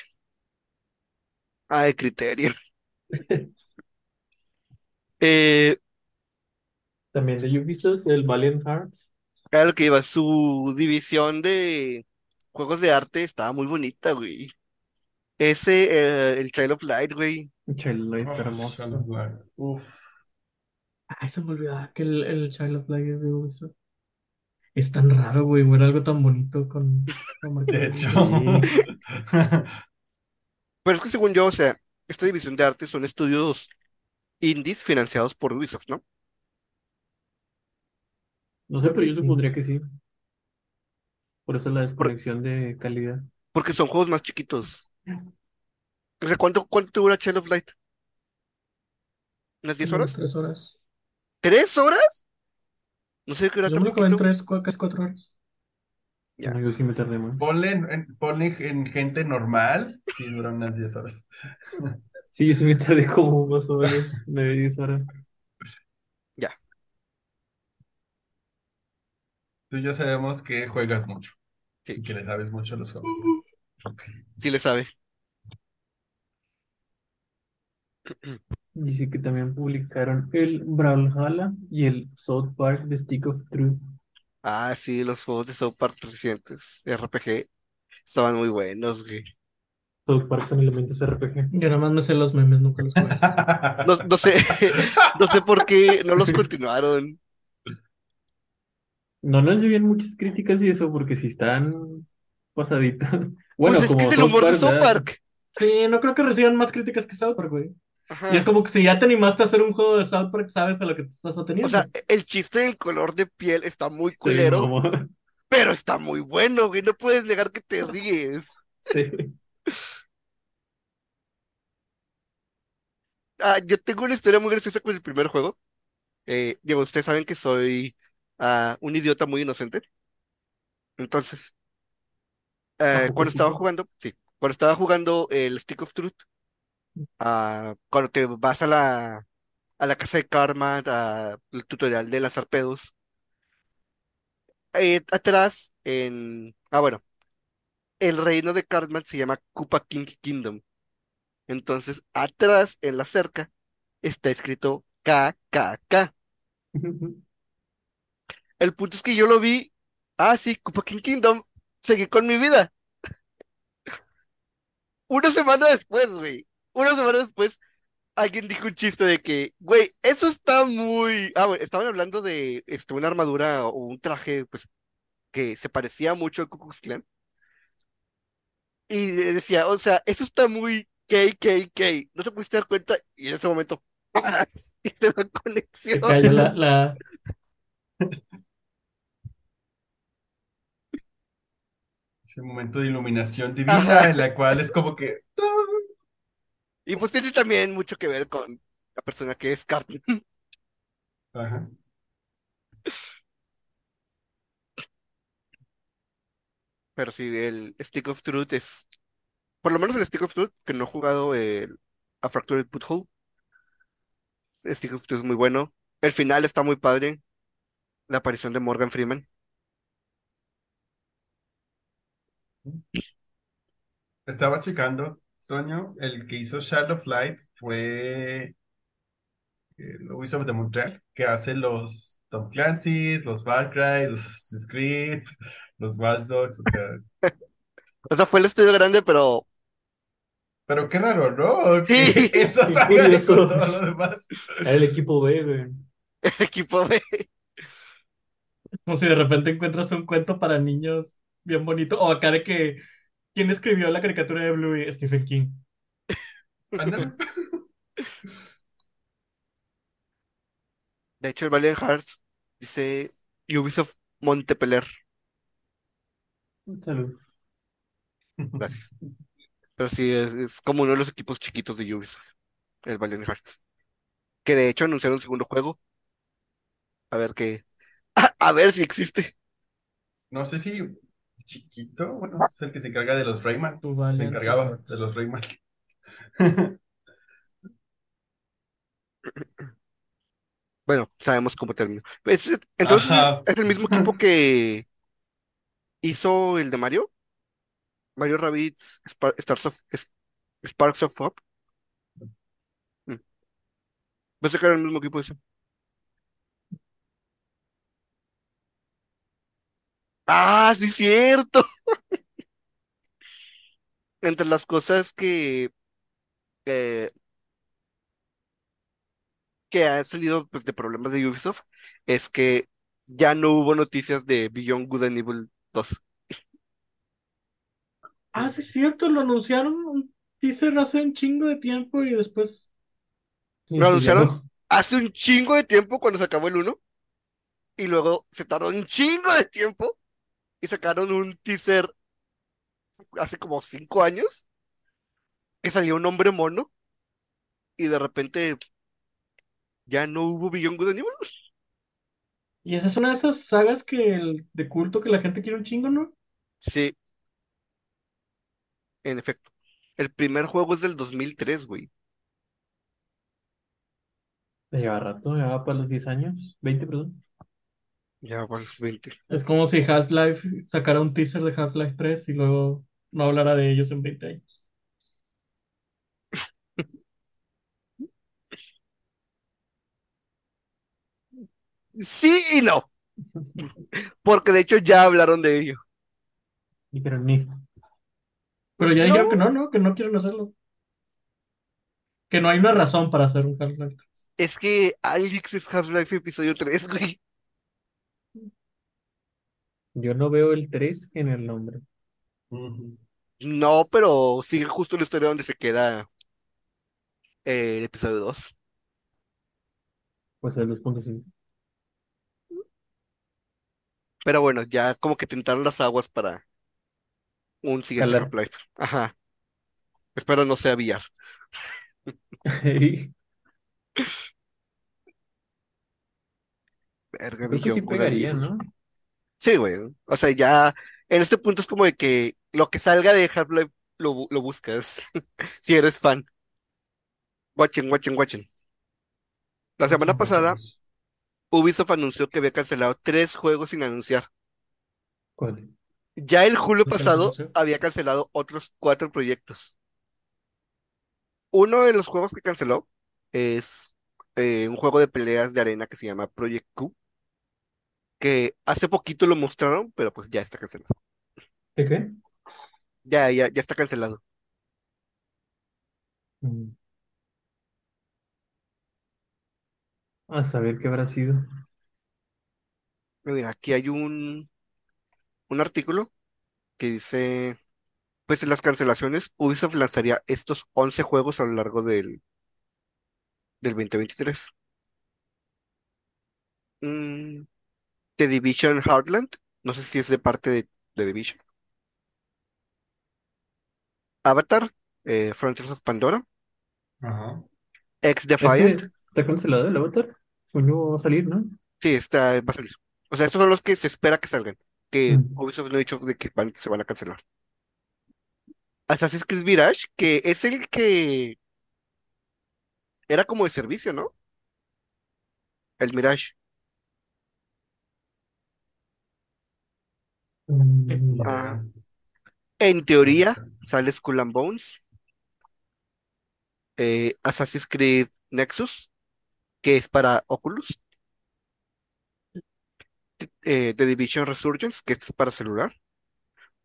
Ay, criterio. (laughs) Eh, También de Ubisoft, el Valiant Hearts. era lo que iba, su división de juegos de arte estaba muy bonita, güey. Ese, eh, el Child of Light, güey. Child Light está Oh, hermoso. Shadow of War. Uf. Ay, se me olvidaba que el, el Child of Light es de Ubisoft. Es tan raro, güey, ver algo tan bonito con, (laughs) con De hecho. (laughs) Pero es que según yo, o sea, esta división de arte son estudios indies financiados por Ubisoft, ¿no? No sé, pero yo Sí. supondría que sí. Por eso la desconexión de calidad. Porque son juegos más chiquitos. O sea, ¿cuánto, cuánto dura Child of Light? ¿Unas 10 Como horas? Tres horas. ¿Tres horas? No sé qué era Yo lo acabé en tres, casi cuatro horas. Ya. No, yo sí me tardé más. Ponle en, ponle en gente normal, sí dura unas 10 horas. (laughs) Sí, yo sí me tardé como más o menos nueve, diez horas. Tú y yo sabemos que juegas mucho Sí. y que le sabes mucho a los juegos. Sí le sabe. Dice que también publicaron el Brawlhalla y el South Park The Stick of Truth. Ah, sí, los juegos de South Park recientes, RPG, estaban muy buenos, güey. South Park con elementos RPG. Yo nada más me sé los memes, nunca los jugué. (laughs) No, no sé, no sé por qué no los continuaron. No les bien muchas críticas y eso porque si están pasaditos. (laughs) Bueno, Pues es que es el humor de Park, South ¿verdad? Park. Sí, no creo que reciban más críticas que South Park, güey. Ajá. Y es como que si ya te animaste a hacer un juego de South Park, sabes de lo que te estás O ateniendo. sea, el chiste del color de piel está muy culero, pero está muy bueno, güey. No puedes negar que te ríes. Sí. Ah, yo tengo una historia muy graciosa con el primer juego. Eh, digo, ustedes saben que soy ah, un idiota muy inocente. Entonces, ¿A eh, cuando estaba jugando, sí, cuando estaba jugando el Stick of Truth, cuando te vas a la, a la casa de Karma, a- el tutorial de lanzar pedos, eh, atrás en, ah, bueno, el reino de Cartman se llama Koopa King Kingdom. Entonces, atrás en la cerca está escrito KKK. (laughs) El punto es que yo lo vi, ah, sí, Koopa King Kingdom, seguí con mi vida. (laughs) Una semana después, güey, una semana después, alguien dijo un chiste de que, güey, eso está muy... Ah, bueno, estaban hablando de este, una armadura o un traje, pues, que se parecía mucho al Ku Klux Klan. Y decía, o sea, eso está muy KKK, ¿no te pudiste dar cuenta? Y en ese momento, la (laughs) Se conexión. cayó la, la... Ese momento de iluminación divina Ajá. en la cual es como que Y pues tiene también mucho que ver con la persona que es Cartman. (laughs) Ajá. Pero sí, el Stick of Truth es, por lo menos el Stick of Truth, que no he jugado el A Fractured Butthole. El Stick of Truth es muy bueno. El final está muy padre. La aparición de Morgan Freeman. Estaba checando, Toño, el que hizo Shadow of Light fue el Ubisoft de Montreal, que hace los Tom Clancy's, los Far Cry, los Creed, (laughs) los Watch Dogs, o sea, (laughs) O sea, fue el estudio grande, pero pero qué raro, ¿no? (laughs) Sí. Y curioso. con todo lo demás. Era el equipo B, güey. el equipo B. Como si de repente encuentras un cuento para niños bien bonito. O acá de que... ¿Quién escribió la caricatura de Bluey? Stephen King. Ándale. De hecho, el Valiant Hearts dice Ubisoft Montepeler. Salud. Gracias. Pero sí, es, es como uno de los equipos chiquitos de Ubisoft. el Valiant Hearts. Que de hecho anunciaron un segundo juego. A ver qué. A, (laughs) a ver si existe. No sé si chiquito, bueno, es el que se encarga de los Rayman. Se encargaba de los Rayman. (laughs) Bueno, sabemos cómo terminó. Es- entonces, Ajá. es el mismo equipo que hizo el de Mario. Mario Rabbids Spar- Stars of, Sparks of Hope. Pensé que era el mismo equipo ese. Ah, sí, cierto. (laughs) Entre las cosas que, eh, que han salido pues, de problemas de Ubisoft es que ya no hubo noticias de Beyond Good and Evil 2. Ah, sí, es cierto, lo anunciaron un teaser hace un chingo de tiempo y después. Lo pues anunciaron no. hace un chingo de tiempo cuando se acabó el 1 y luego se tardó un chingo de tiempo y sacaron un teaser hace como 5 años que salió un hombre mono y de repente ya no hubo Beyond Good Evil. Y esa es una de esas sagas que el, de culto que la gente quiere un chingo, ¿no? Sí, en efecto. El primer juego es del 2003, güey. Lleva rato, ya va para los 10 años. 20, perdón. Ya van los 20. Es como si Half-Life sacara un teaser de Half-Life 3 y luego no hablara de ellos en 20 años. (laughs) Sí y no, porque de hecho ya hablaron de ello. Dijeron, ni. Pero Pues ya dijeron no. que no, ¿no? Que no quieren hacerlo. Que no hay una razón para hacer un Half-Life 3. Es que Alex es Half-Life episodio 3, güey. Yo no veo el 3 en el nombre. Ujú. No, pero sigue justo la historia donde se queda eh, el episodio 2. Pues el 2.5. Pero bueno, ya como que tentaron las aguas para un siguiente Calar. Half-Life. Ajá. Espero no sea VR. (laughs) (laughs) Verga, Creo que sí Good and pegaría. ¿no? Sí, güey. O sea, ya en este punto es como de que lo que salga de Half-Life lo, bu- lo buscas. (laughs) Si eres fan. Watchen, watchen, watchen. La semana pasada. Ubisoft anunció que había cancelado tres juegos sin anunciar. ¿Cuál? Ya el julio ¿Por qué los pasado había cancelado otros cuatro proyectos. Uno de los juegos que canceló es eh, un juego de peleas de arena que se llama Project Q, que hace poquito lo mostraron, pero pues ya está cancelado. ¿Qué qué? Ya, ya, ya está cancelado. Mm. A saber qué habrá sido. Mira, aquí hay un, un artículo que dice, pues en las cancelaciones, Ubisoft lanzaría estos 11 juegos a lo largo del, del 2023. Mm, The Division Heartland, no sé si es de parte de, de Division. Avatar, eh, Frontiers of Pandora, Ajá. X Defiant, ¿Ese está cancelado el Avatar? Según va a salir, ¿no? sí, está, va a salir. O sea, estos son los que se espera que salgan, que Mm. Ubisoft no ha dicho de que van- se van a cancelar. Assassin's Creed Mirage, que es el que era como de servicio, ¿no? El Mirage. Mm, Ya. Ah. En teoría, sale Skull and Bones, eh, Assassin's Creed Nexus, que es para Oculus, eh, The Division Resurgence, que es para celular,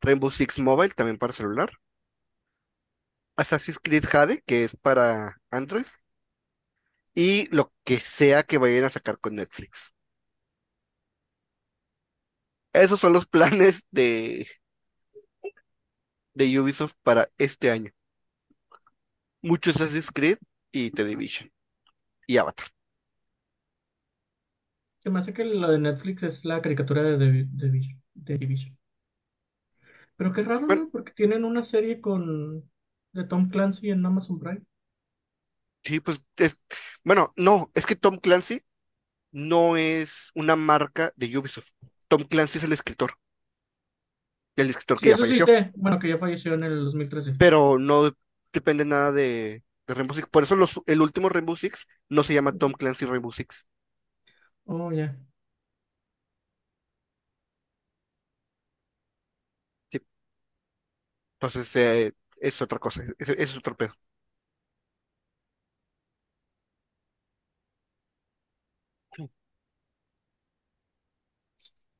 Rainbow Six Mobile, también para celular, Assassin's Creed Jade, que es para Android, y lo que sea que vayan a sacar con Netflix. Esos son los planes de, de Ubisoft para este año. Mucho Assassin's Creed y The Division. Y Avatar. Se me hace que lo de Netflix es la caricatura de, The- Division. Pero qué raro, Bueno. ¿no? Porque tienen una serie con de Tom Clancy en Amazon Prime. Sí, pues es, bueno, no, es que Tom Clancy no es una marca de Ubisoft. Tom Clancy es el escritor, el escritor Sí, que ya eso sí falleció, sé. Bueno, que ya falleció en el 2013. pero no depende nada de, de Rainbow Six. Por eso los- el último Rainbow Six no se llama Tom Clancy Rainbow Six. Oh, ya. Sí, entonces eh, es otra cosa, es, es otro pedo.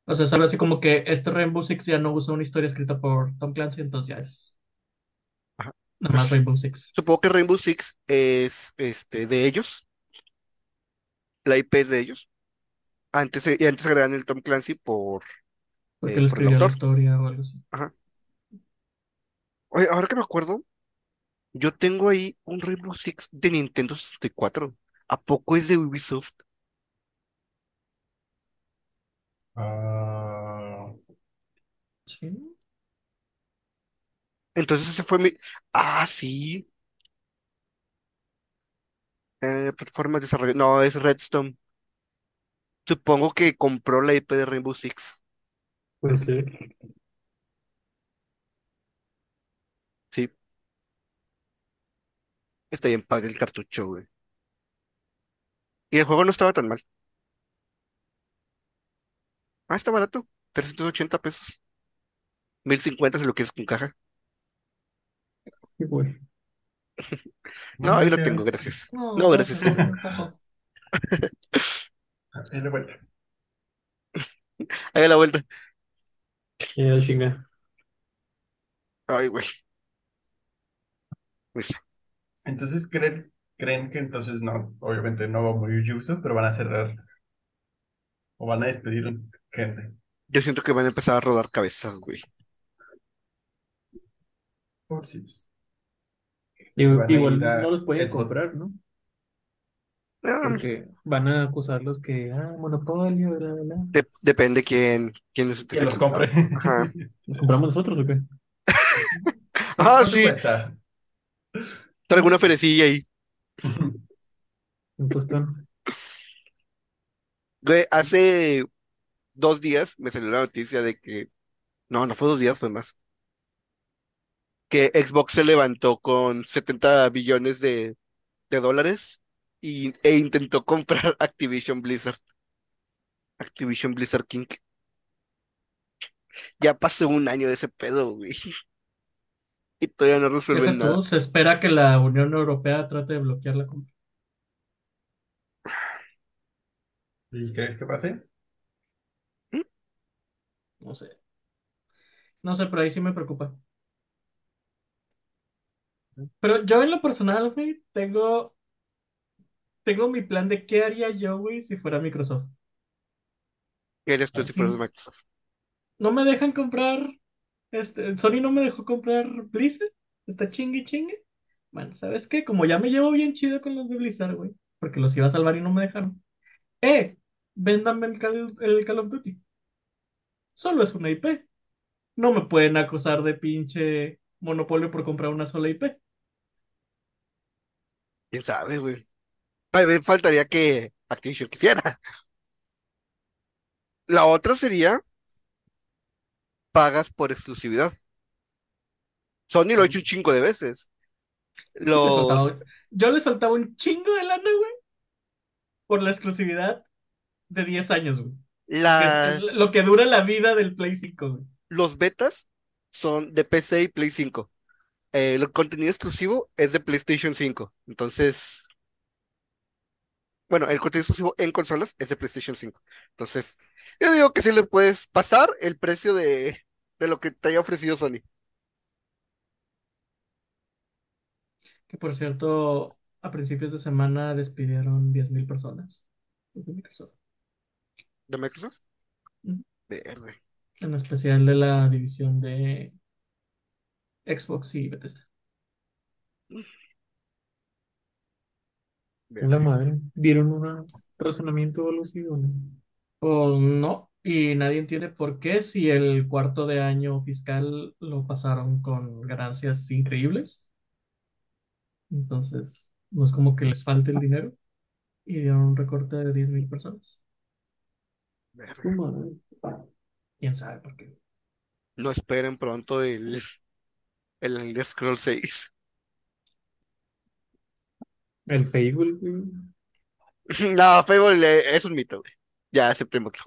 O sea, es algo así como que este Rainbow Six ya no usa una historia escrita por Tom Clancy, entonces ya es Ajá. nada más Pues Rainbow Six. supongo que Rainbow Six es este de ellos, la IP es de ellos. Antes, eh, y antes agregan el Tom Clancy por, Porque eh, él por el escribió la autor. historia o algo así. Ajá. Oye, ahora que me acuerdo, yo tengo ahí un Rainbow Six de Nintendo 64. ¿A poco es de Ubisoft? Ah, Sí. Entonces ese fue mi... Ah, sí. Eh, plataformas de desarrollo. No, es Redstone. Supongo que compró la IP de Rainbow Six. Pues sí. Sí, está bien padre el cartucho, güey. Y el juego no estaba tan mal. Ah, está barato. 380 pesos. 1050 si lo quieres con caja. Sí, güey. No, (laughs) no, ahí lo tengo, gracias. No, No, gracias. no. (laughs) Ahí de vuelta. Ahí a la vuelta. Ya, chinga. Ay, güey. Pues, Entonces, ¿creen, creen que entonces no, obviamente no va a morir Ubisoft, pero van a cerrar o van a despedir gente? yo siento que van a empezar a rodar cabezas, güey. A Igual no los pueden Xbox. comprar, ¿no? Ah, Porque van a acusarlos que, ah, monopolio, bla, bla, bla. de- depende quién, quién los Que los compre. Ajá. (laughs) ¿Los compramos nosotros o qué? (laughs) Ah, ¿Cuánto sí. cuesta? Traigo una ferecilla ahí. (laughs) Un tostón. Güey, hace dos días me salió la noticia de que, no, no fue dos días, fue más, que Xbox se levantó con 70 billones de, de dólares y, e intentó comprar (laughs) Activision Blizzard. Activision Blizzard King. Ya pasó un año de ese pedo, güey. (laughs) Y todavía no resuelven nada. se espera que la Unión Europea trate de bloquear la compra. ¿Y crees que pase? No sé. No sé, pero ahí sí me preocupa. Pero yo en lo personal, güey, tengo, tengo mi plan de qué haría yo, güey, si fuera Microsoft. Eres tú si fueras Microsoft. No me dejan comprar, este, Sony no me dejó comprar Blizzard. Está chingue chingue. Bueno, ¿sabes qué? Como ya me llevo bien chido con los de Blizzard, güey, porque los iba a salvar y no me dejaron. Eh, véndanme el Call, el Call of Duty. Solo es una IP. No me pueden acusar de pinche monopolio por comprar una sola IP. ¿Quién sabe, güey? Faltaría que Activision quisiera. La otra sería pagas por exclusividad. Sony lo ha hecho un chingo de veces. Le soltaba- Los, yo le soltaba un chingo de lana, güey, por la exclusividad de 10 años, güey. Las, lo que dura la vida del Play 5, güey. los betas son de PC y Play 5. Eh, el contenido exclusivo es de PlayStation 5. Entonces, bueno, el contenido exclusivo en consolas es de PlayStation 5. Entonces, yo digo que sí le puedes pasar el precio de, de lo que te haya ofrecido Sony. Que por cierto, a principios de semana despidieron 10.000 personas de Microsoft. ¿De Microsoft? Verde. En especial de la división de Xbox y Bethesda. La verde. madre. ¿Dieron un razonamiento o algo así o no? Pues no, y nadie entiende por qué si el cuarto de año fiscal lo pasaron con ganancias increíbles. Entonces, No es como que les falte el dinero y dieron un recorte de 10.000 personas. Madre. ¿Quién sabe por qué? No esperen pronto el, el Elder Scrolls 6. El Fable, güey. (laughs) No, Fable eh, es un mito, güey. Ya aceptémoslo.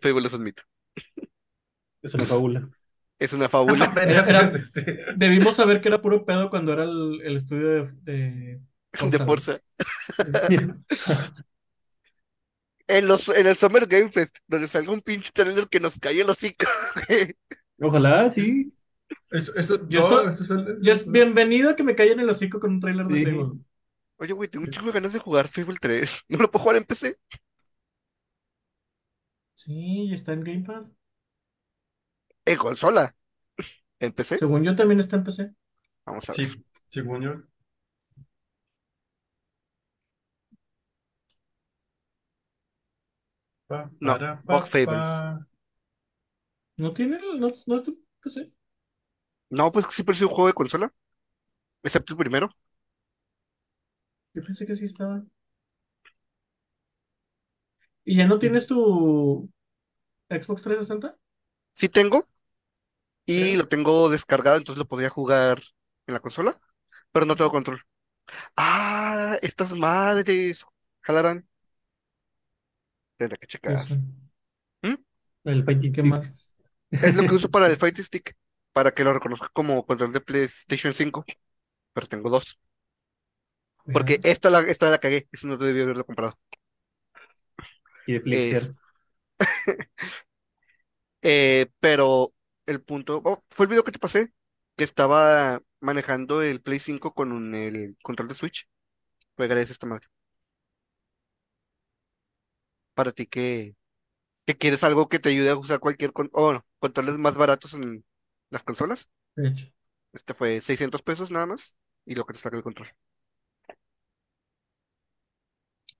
Fable es un mito. Es una fábula. (laughs) Es una fábula. (laughs) Era-. Debimos saber que era puro pedo cuando era el, el estudio de, de de Forza. En los, en el Summer Game Fest, donde salga un pinche trailer que nos cae el hocico. Ojalá, sí. Eso, eso, Yo no, estoy- eso eso son- bienvenido a que me callen el hocico con un trailer de Sí. Fable. Oye, güey, tengo un chingo de ganas de jugar Fable 3. ¿No lo puedo jugar en PC? Sí, y está en Game Pass. En consola. ¿En PC? Según yo también está en PC. Vamos a ver. Sí, según yo. Pa, No, para, Bug Fables. ¿No tiene? ¿No, no está en PC? No, pues que siempre ha sido un juego de consola. Excepto el primero. Yo pensé que sí estaba. ¿Y ya no tienes tu Xbox 360? Sí tengo. Y lo tengo descargado, entonces lo podría jugar en la consola. Pero no tengo control. Ah, estas madres. Jalarán. Tendré que checar. Eso. El Fighting ¿Qué Stick. más? Es lo que uso para el (laughs) Fight Stick. Para que lo reconozca como control de PlayStation 5. Pero tengo dos. Porque esta la, esta la cagué. Eso no debí haberlo comprado. Flexear. Es- (laughs) Eh, pero el punto. oh, fue el video que te pasé. Que estaba manejando el Play 5 con un- el control de Switch. Fue gracias a esta madre. Para ti que, que quieres algo que te ayude a usar cualquier con, oh, no, controles más baratos en las consolas. De hecho. Este fue 600 pesos nada más. Y lo que te saca el control.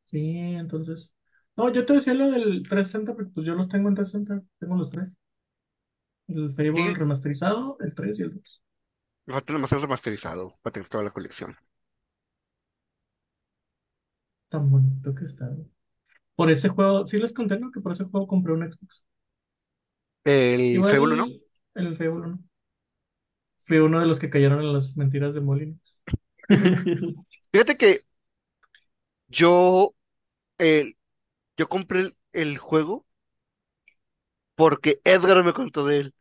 Sí, entonces. No, yo te decía lo del 360, porque pues yo los tengo en 360. Tengo los tres. El Fable remasterizado, el 3 y el 2. Me falta nomás el remasterizado para tener toda la colección. Tan bonito que está. güey. Por ese juego, sí les conté, ¿no? Que por ese juego compré un Xbox. El Igual Fable 1. El Fable 1. Fui uno de los que cayeron en las mentiras de Molinos. (laughs) Fíjate que yo, el- yo compré el, el juego porque Edgar me contó de él.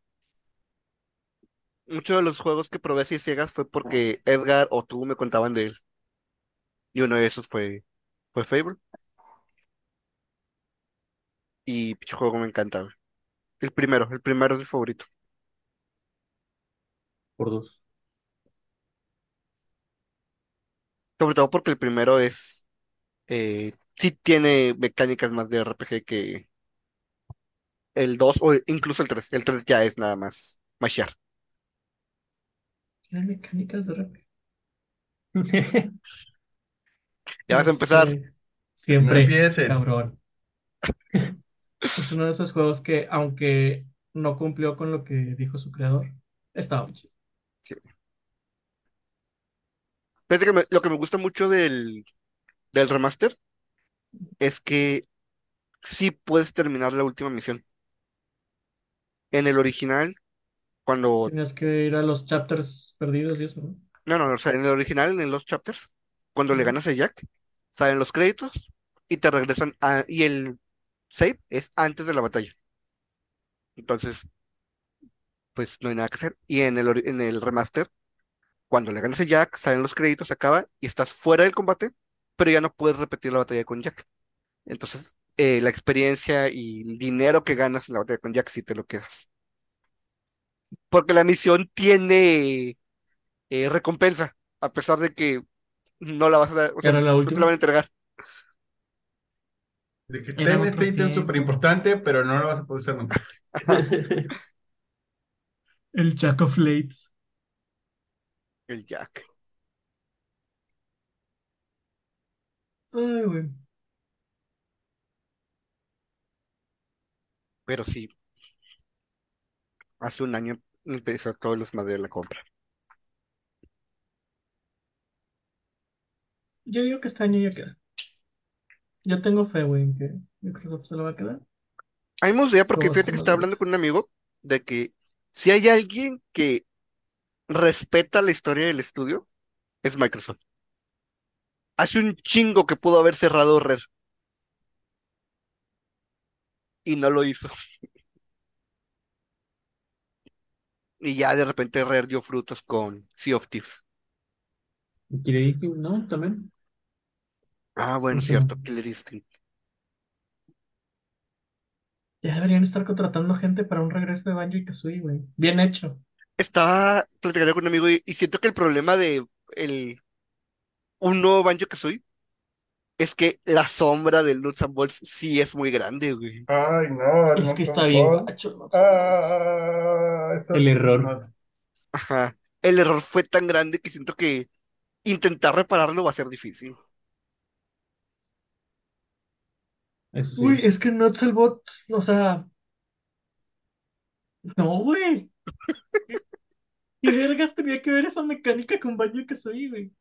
Muchos de los juegos que probé así ciegas fue porque Edgar o tú me contaban de él. Y uno de esos fue, fue Fable. Y pinche juego me encanta. güey. El primero, el primero es mi favorito. Por dos. Sobre todo porque el primero es, eh, sí tiene mecánicas más de RPG que el 2 o incluso el 3. El 3 ya es nada más mashear. Tiene mecánicas de rap. (laughs) Ya vas a empezar. Este, Siempre, No empiecen. cabrón. (laughs) Es uno de esos juegos que, aunque no cumplió con lo que dijo su creador, estaba muy chido. Fíjate que me- lo que me gusta mucho del, del remaster es que sí puedes terminar la última misión. En el original, cuando... Tenías que ir a los chapters perdidos y eso, ¿no? No, no, o sea, en el original, en los chapters, cuando le Ujú. ganas a Jack, salen los créditos y te regresan a... Y el save es antes de la batalla. Entonces, pues no hay nada que hacer. Y en el, en el remaster, cuando le ganas a Jack, salen los créditos, se acaba y estás fuera del combate, pero ya no puedes repetir la batalla con Jack. Entonces, eh, la experiencia y el dinero que ganas en la batalla con Jack sí te lo quedas. Porque la misión tiene eh, recompensa, a pesar de que no la vas a o sea, la no te la van a entregar. De que ten este ítem súper importante, pero no lo vas a poder usar nunca. (laughs) El Jack of Lates. El Jack. Ay, güey. Pero sí, hace un año empezó todo el desmadre de la compra. yo digo que este año ya queda. Yo tengo fe, güey, en que Microsoft se lo va a quedar. A mí me gustaría, porque fíjate que estaba hablando con un amigo de que si hay alguien que respeta la historia del estudio, es Microsoft. Hace un chingo que pudo haber cerrado Rare y no lo hizo. (laughs) Y ya de repente Rare dio frutos con Sea of Thieves. ¿Y Killer Instinct, no? También. Ah, bueno, cierto, Killer Instinct. Ya deberían estar contratando gente para un regreso de Banjo y Kazooie, güey. Bien hecho. Estaba platicando con un amigo y, y siento que el problema de el un nuevo Banjo-Kazooie es que la sombra del Nuts and Bolts sí es muy grande, güey. Ay, no, Es no que está bien gacho, ¿no? Ah, eso El error. Ajá. El error fue tan grande que siento que intentar repararlo va a ser difícil. Eso sí. Uy, es que Nuts el Bot, o sea. No, güey. ¿Qué, vergas tenía que ver esa mecánica con Banjo y Kazooie, güey?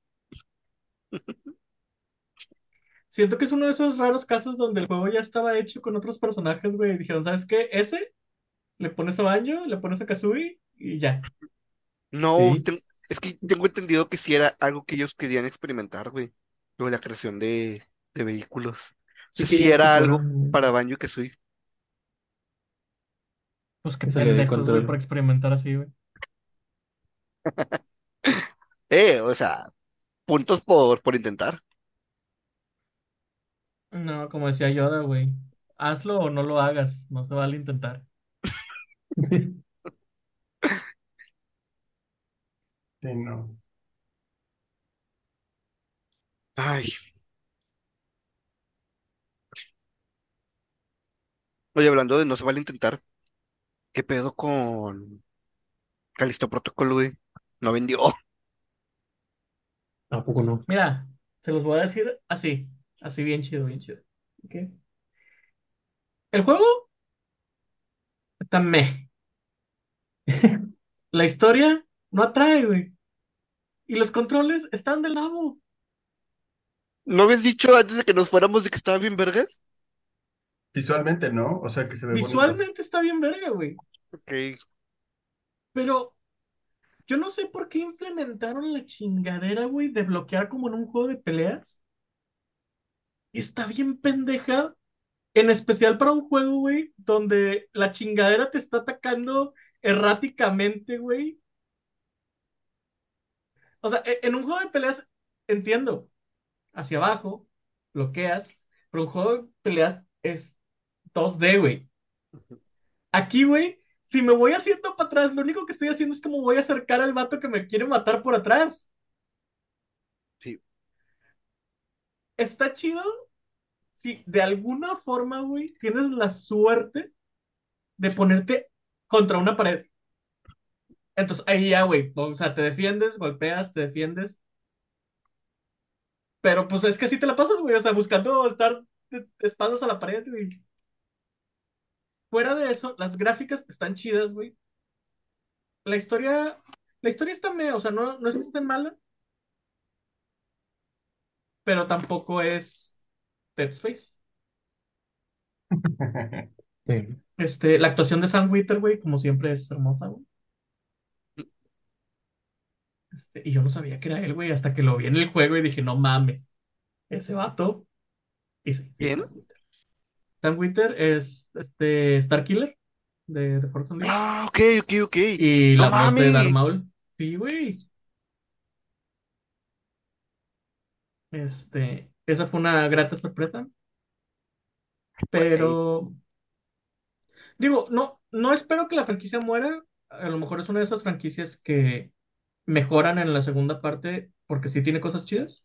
Siento que es uno de esos raros casos donde el juego ya estaba hecho con otros personajes, güey. y Dijeron, ¿sabes qué? Ese, le pones a Banjo, le pones a Kazooie y ya. No, Sí. es que tengo entendido que sí era algo que ellos querían experimentar, güey. Lo de la creación de, de vehículos. Sí que era algo fueran- para Banjo y Kazooie. Pues qué Que pendejos, güey, por experimentar así, güey. (laughs) Eh, o sea, puntos por, por intentar. No, como decía Yoda, güey. Hazlo o no lo hagas, no se vale intentar. (laughs) Sí, no. Ay. Oye, hablando de no se vale intentar, ¿qué pedo con Callisto Protocol, güey? No vendió. Tampoco no. Mira, se los voy a decir así, así bien chido, bien chido. ¿ok? El juego está meh. (laughs) La historia no atrae, güey. Y los controles están del nabo. ¿No habías dicho antes de que nos fuéramos de que estaba bien vergas? Visualmente, ¿no? O sea, que se ve bonito. Visualmente está bien verga, güey. Ok. Pero yo no sé por qué implementaron la chingadera, güey, de bloquear como en un juego de peleas. Está bien pendeja. En especial para un juego, güey, donde la chingadera te está atacando erráticamente, güey. O sea, e- en un juego de peleas, entiendo, hacia abajo, bloqueas, pero un juego de peleas es 2D, güey. Aquí, güey, si me voy haciendo para atrás, lo único que estoy haciendo es como voy a acercar al vato que me quiere matar por atrás. Sí. Está chido si de alguna forma, güey, tienes la suerte de ponerte contra una pared. Entonces, ahí ya, güey, o sea, te defiendes, golpeas, te defiendes. Pero pues es que así te la pasas, güey, o sea, buscando estar de a la pared, güey. Fuera de eso, las gráficas están chidas, güey. La historia, la historia está medio, o sea, no, no es que esté mala, pero tampoco es Dead Space. (laughs) Sí. Este, la actuación de Sam Witwer, güey, como siempre es hermosa, güey. Este, y yo no sabía que era él, güey, hasta que lo vi en el juego y dije, no mames, ese vato. Y sí, ¿Quién? Sam. Sam Witwer es este, Star Killer de, de Unleashed. Ah, ok, ok, ok. Y ¡No la voz de Darth! Maul. Sí, güey. Este, esa fue una grata sorpresa. Pero, digo, no, no espero que la franquicia muera. A lo mejor es una de esas franquicias que mejoran en la segunda parte porque sí tiene cosas chidas.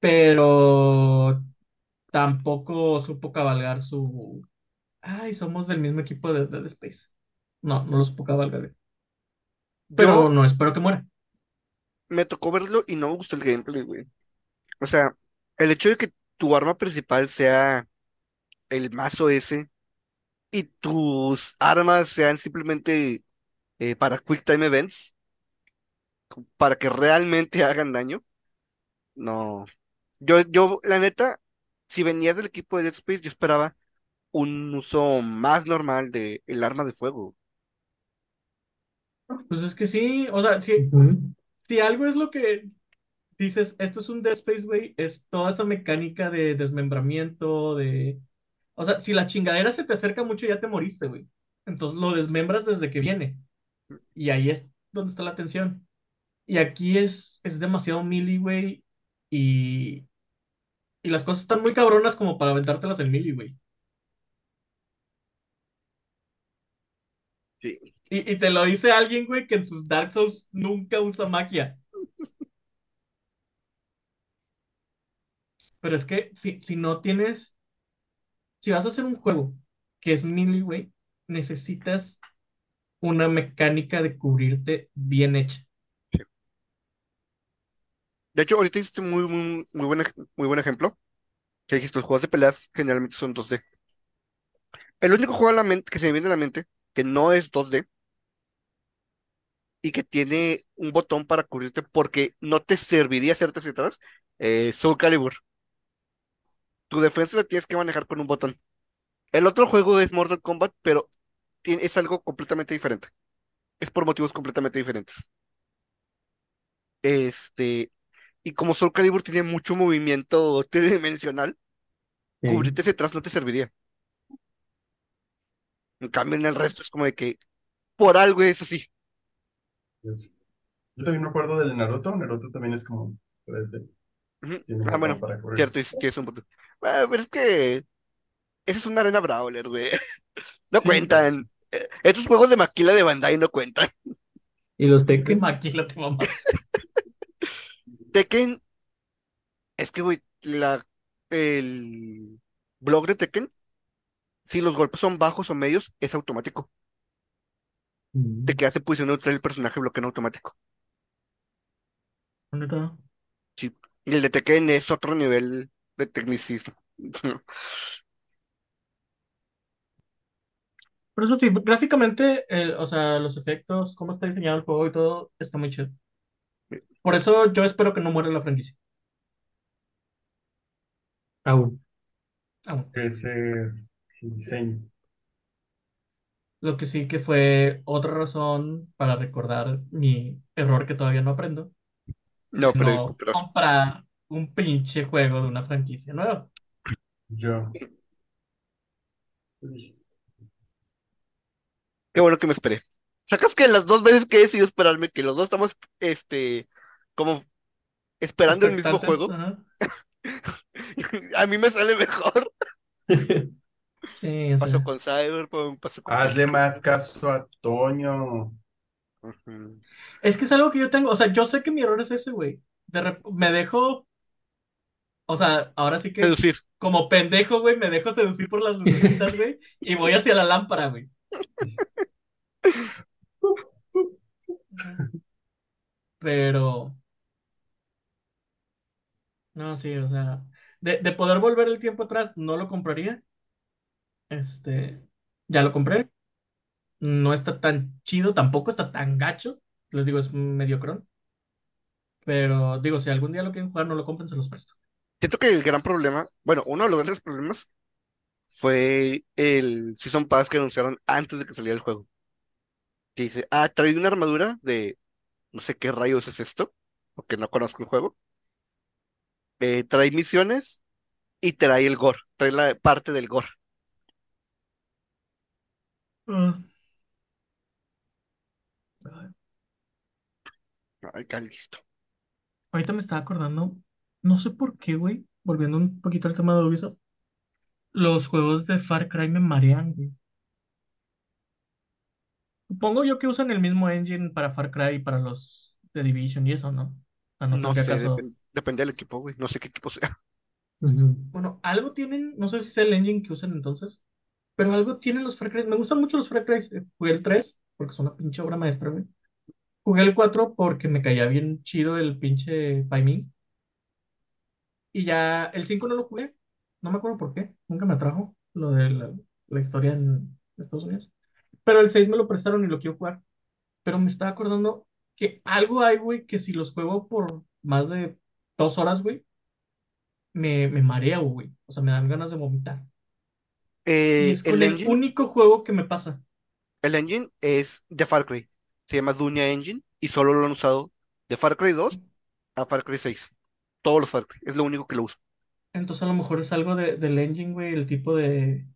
Pero tampoco supo cabalgar su. Ay, somos del mismo equipo de Dead Space. No, no lo supo cabalgar. Pero Yo no espero que muera. me tocó verlo y no me gustó el gameplay, güey. O sea, el hecho de que tu arma principal sea el mazo ese y tus armas sean simplemente eh, para quick time events, para que realmente hagan daño, No. Yo, yo, la neta, si venías del equipo de Dead Space, yo esperaba un uso más normal de el arma de fuego. Pues es que sí, o sea, si, si algo es lo que dices, esto es un Dead Space, güey, es toda esta mecánica de desmembramiento, de... O sea, si la chingadera se te acerca mucho, ya te moriste, güey. Entonces lo desmembras desde que viene. Y ahí es donde está la tensión. Y aquí es, es demasiado melee, güey. Y, y las cosas están muy cabronas como para aventártelas en melee, güey. Sí. Y, y te lo dice alguien, güey, que en sus Dark Souls nunca usa magia. Pero es que si, si no tienes, si vas a hacer un juego que es melee, güey, necesitas una mecánica de cubrirte bien hecha. De hecho, ahorita hiciste muy, muy, muy buen, muy buen ejemplo. Que dijiste, los juegos de peleas generalmente son 2D. El único juego que se me viene a la mente que no es 2D y que tiene un botón para cubrirte porque no te serviría hacerte hacia atrás, eh, Soul Calibur. Tu defensa la tienes que manejar con un botón. El otro juego es Mortal Kombat, pero es algo completamente diferente. Es por motivos completamente diferentes. Este, y como Soul Calibur tiene mucho movimiento (laughs) tridimensional, Sí. cubrirte hacia atrás no te serviría. En cambio, en el resto es como de que por algo es así. Yo también me acuerdo del Naruto. Naruto también es como 3D. Ujú. Tiene un Ah, bueno, cierto, es que es un botón. Pero es que esa es una arena brawler, güey. (laughs) No Sí, cuentan. Eh, Estos juegos de maquila de Bandai no cuentan. ¿Y los Tekken? (laughs) maquila te mamá. Tekken, es que, güey, la, el blog de Tekken, si los golpes son bajos o medios, es automático. Mm. Te quedas en posición neutral el personaje bloquea en automático. Neta. Sí. Y el de Tekken es otro nivel de tecnicismo. Pero eso sí, gráficamente, eh, o sea, los efectos, cómo está diseñado el juego y todo, está muy chido. Por eso yo espero que no muera la franquicia. Aún. Aún. que ese diseño. Lo que sí que fue otra razón para recordar mi error que todavía no aprendo. No, pero no pero- comprar un pinche juego de una franquicia nueva. Yo. qué bueno que me esperé. ¿Sacas que las dos veces que he decidido esperarme, que los dos estamos, este, como esperando el mismo juego, ajá. (laughs) a mí me sale mejor. (laughs) Sí, Pasó con Cyberpunk, pasó con... Hazle más caso a Toño. Es que es algo que yo tengo, o sea, yo sé que mi error es ese, güey. De rep- me dejo, o sea, ahora sí que Seducir. como pendejo, güey, me dejo seducir por las lucecitas, güey, y voy hacia la lámpara, güey. (laughs) Pero, no, sí, o sea, de, de poder volver el tiempo atrás, no lo compraría. Este, ya lo compré. No está tan chido, tampoco está tan gacho. Les digo, es mediocrón. Pero digo, si algún día lo quieren jugar, no lo compren, se los presto. Siento que el gran problema, bueno, uno de los grandes problemas fue el Season Pass que anunciaron antes de que saliera el juego. Que dice, ah, trae una armadura de no sé qué rayos es esto, porque no conozco el juego. Eh, trae misiones y trae el gore, trae la parte del gore. Ah. Ay, listo. Ahorita me estaba acordando, no sé por qué, güey, volviendo un poquito al tema de Ubisoft, los juegos de Far Cry me marean, güey. Supongo yo que usan el mismo engine para Far Cry y para los de Division y eso, ¿no? O sea, no No sé, caso. Depende del equipo, güey. No sé qué equipo sea. Bueno, algo tienen, no sé si es el engine que usan entonces, pero algo tienen los Far Cry. Me gustan mucho los Far Cry. eh, Jugué el 3 porque es una pinche obra maestra, güey. Jugué el 4 porque me caía bien chido el pinche Paimon. Y ya el 5 no lo jugué. No me acuerdo por qué. Nunca me atrajo lo de la, la historia en Estados Unidos. Pero el 6 me lo prestaron y lo quiero jugar. Pero me estaba acordando que algo hay, güey, que si los juego por más de dos horas, güey, me, me mareo, güey. O sea, me dan ganas de vomitar. Y Eh, es con el el engine, único juego que me pasa. el engine es de Far Cry. Se llama Dunia Engine y solo lo han usado de Far Cry 2 a Far Cry 6. Todos los Far Cry. Es lo único que lo uso. Entonces a lo mejor es algo de, del engine, güey, el tipo de,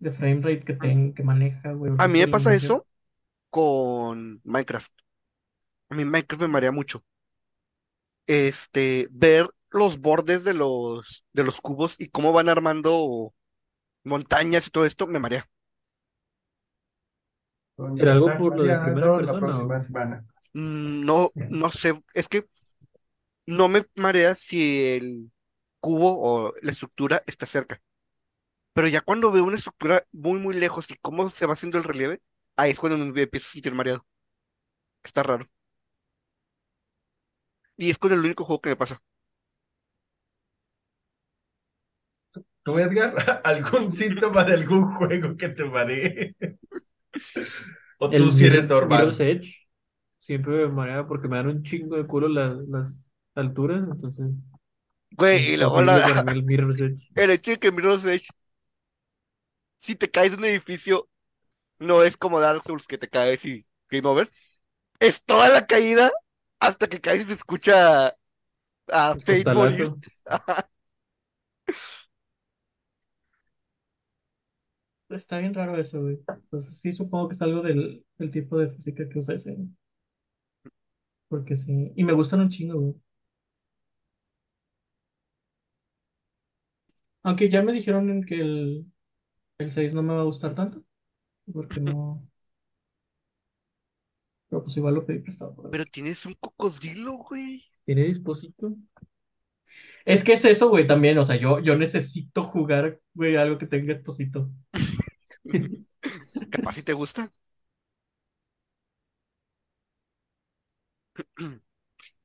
de frame rate que, ten- que maneja, güey. A mí me pasa eso con Minecraft. A mí Minecraft me marea mucho. Este, ver los bordes de los, de los cubos y cómo van armando montañas y todo esto me marea. ¿Será algo Está por lo de la persona próxima o- semana. Mm, No, no sé, es que no me marea si el cubo o la estructura está cerca. Pero ya cuando veo una estructura muy, muy lejos y cómo se va haciendo el relieve, ahí es cuando me empiezo a sentir mareado. Está raro. Y es con el único juego que me pasa. ¿Tú, Edgar, (laughs) algún (laughs) síntoma de algún juego que te maree? ¿O El tú si eres normal? Mirror's Edge siempre me marea porque me dan un chingo de culo las, las alturas, entonces Güey, y luego la, (laughs) el Mirror's Edge. el hecho de que Mirror's Edge, si te caes de un edificio, no es como Dark Souls que te caes y Game Over. Es toda la caída hasta que caes y se escucha a Fate morir. Está bien raro eso, güey. Entonces sí supongo que es algo del, del tipo de física que usa ese. Porque sí. Y me gustan un chingo, güey. Aunque ya me dijeron en que el, el 6 no me va a gustar tanto. Porque no. Pero pues igual lo pedí prestado por. Pero tienes un cocodrilo, güey. ¿Tiene disposito? Es que es eso, güey, también. O sea, yo, yo necesito jugar, güey, algo que tenga exposito. (laughs) Capaz si te gusta.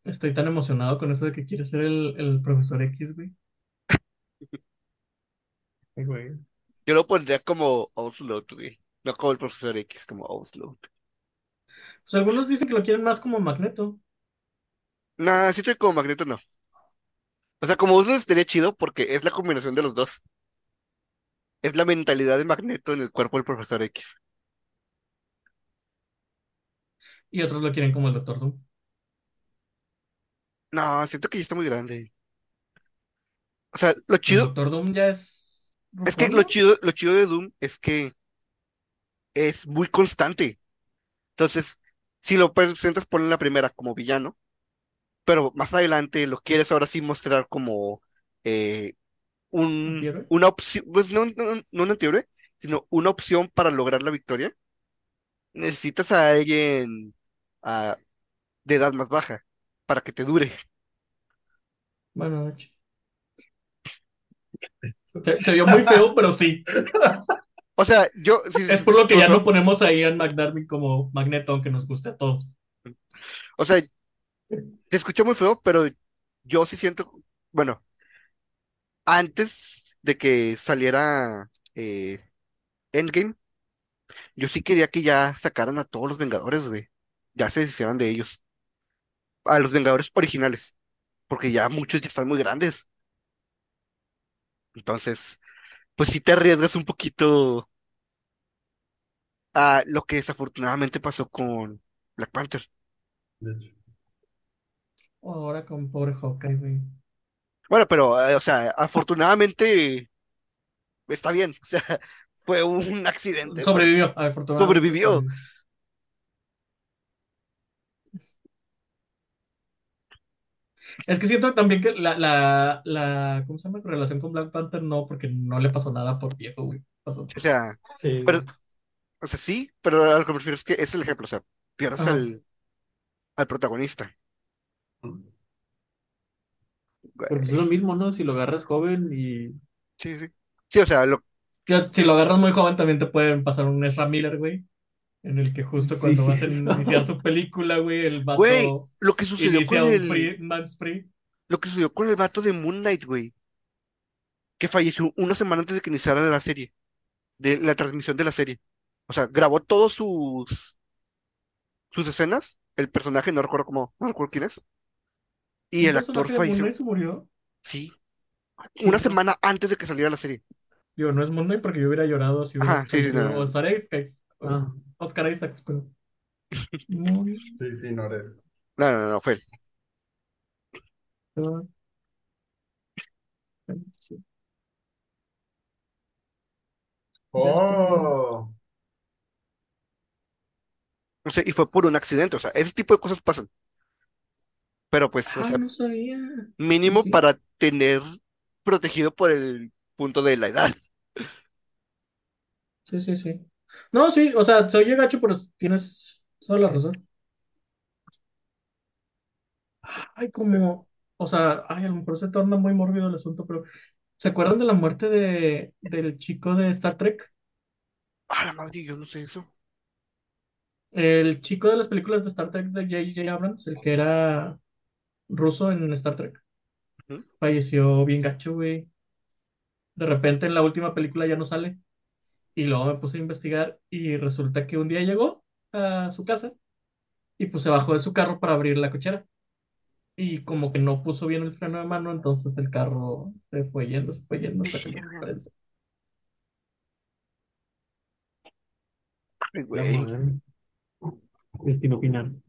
Estoy tan emocionado con eso de que quiere ser el, el profesor X, güey. Ay, (laughs) güey. Yo lo pondría como Oslo, güey. No como el profesor X, como Oslo. Pues algunos dicen que lo quieren más como Magneto. Nah, siento que como Magneto no. O sea, como Oslo estaría chido porque es la combinación de los dos. Es la mentalidad de Magneto en el cuerpo del profesor X. Y otros lo quieren como el Doctor Doom. No, siento que ya está muy grande. O sea, lo El chido, Doctor Doom ya es. es que lo chido, lo chido de Doom es que es muy constante. Entonces, si lo presentas por la primera como villano, pero más adelante lo quieres ahora sí mostrar como eh, un, una opción, pues no, no, no un antihéroe, sino una opción para lograr la victoria, necesitas a alguien ah, de edad más baja para que te dure. Bueno, ch- se, se vio muy feo, pero sí. (laughs) O sea, yo, sí, Es por lo que ya no- ponemos a Ian McDermott como Magneto, aunque nos guste a todos. O sea, te escucho muy feo, pero yo sí siento, bueno, antes de que saliera eh, Endgame, yo sí quería que ya sacaran a todos los Vengadores, güey. Ya se deshicieran de ellos. A los Vengadores originales, porque ya muchos ya están muy grandes. Entonces, pues sí te arriesgas un poquito a lo que desafortunadamente pasó con Black Panther. De hecho. Ahora con pobre Hawkeye, güey. Bueno, pero, eh, o sea, afortunadamente está bien. (laughs) O sea, fue un accidente. Sobrevivió, afortunadamente. Sobrevivió. sobrevivió. Es que siento también que la, la, la, ¿cómo se llama? Relación con Black Panther no, porque no le pasó nada por viejo, güey. Pasó. O sea, Sí, pero, o sea, sí, pero a lo que me refiero es que es el ejemplo. O sea, pierdes Ajá. al, al protagonista. Pero pues es lo mismo, ¿no? Si lo agarras joven y Sí, sí. Sí, o sea, lo, Si, si lo agarras muy joven, también te pueden pasar un Ezra Miller, güey. En el que justo Sí. cuando vas a (laughs) iniciar su película, güey, el vato güey, lo que sucedió con el, free, lo que sucedió con el vato de Moon Knight, güey, que falleció una semana antes de que iniciara la serie, de la transmisión de la serie. O sea, grabó todos sus sus escenas, el personaje, no recuerdo cómo, no recuerdo quién es, Y ¿Un el actor de Moon falleció. Knight murió? Sí, Sí, una semana antes de que saliera la serie. Digo, no es Moon Knight porque yo hubiera llorado si hubiera Ajá, sí, sí, no, o Ah, Oscar Isaacs, (laughs) pero... Sí, sí, no era. No, no, no, fue él. Knight. Sí. Oh, O sea, y fue por un accidente. O sea, ese tipo de cosas pasan. Pero pues, o Ah, sea, no sabía. mínimo Sí. para tener protegido por el punto de la edad. Sí, sí, sí. No, sí, o sea, se oye gacho, pero tienes toda la razón. Ay, como, o sea, ay, a lo mejor se torna muy mórbido el asunto, pero ¿se acuerdan de la muerte de, del chico de Star Trek? Ah, la madre, yo no sé eso. El chico de las películas de Star Trek de J.J. Abrams, el que era ruso en Star Trek, Ujú. falleció bien gacho, güey. De repente en la última película ya no sale. Y luego me puse a investigar y resulta que un día llegó a su casa y pues se bajó de su carro para abrir la cochera. Y como que no puso bien el freno de mano, entonces el carro se fue yendo, se fue yendo hasta que. Ay, güey. Destino final.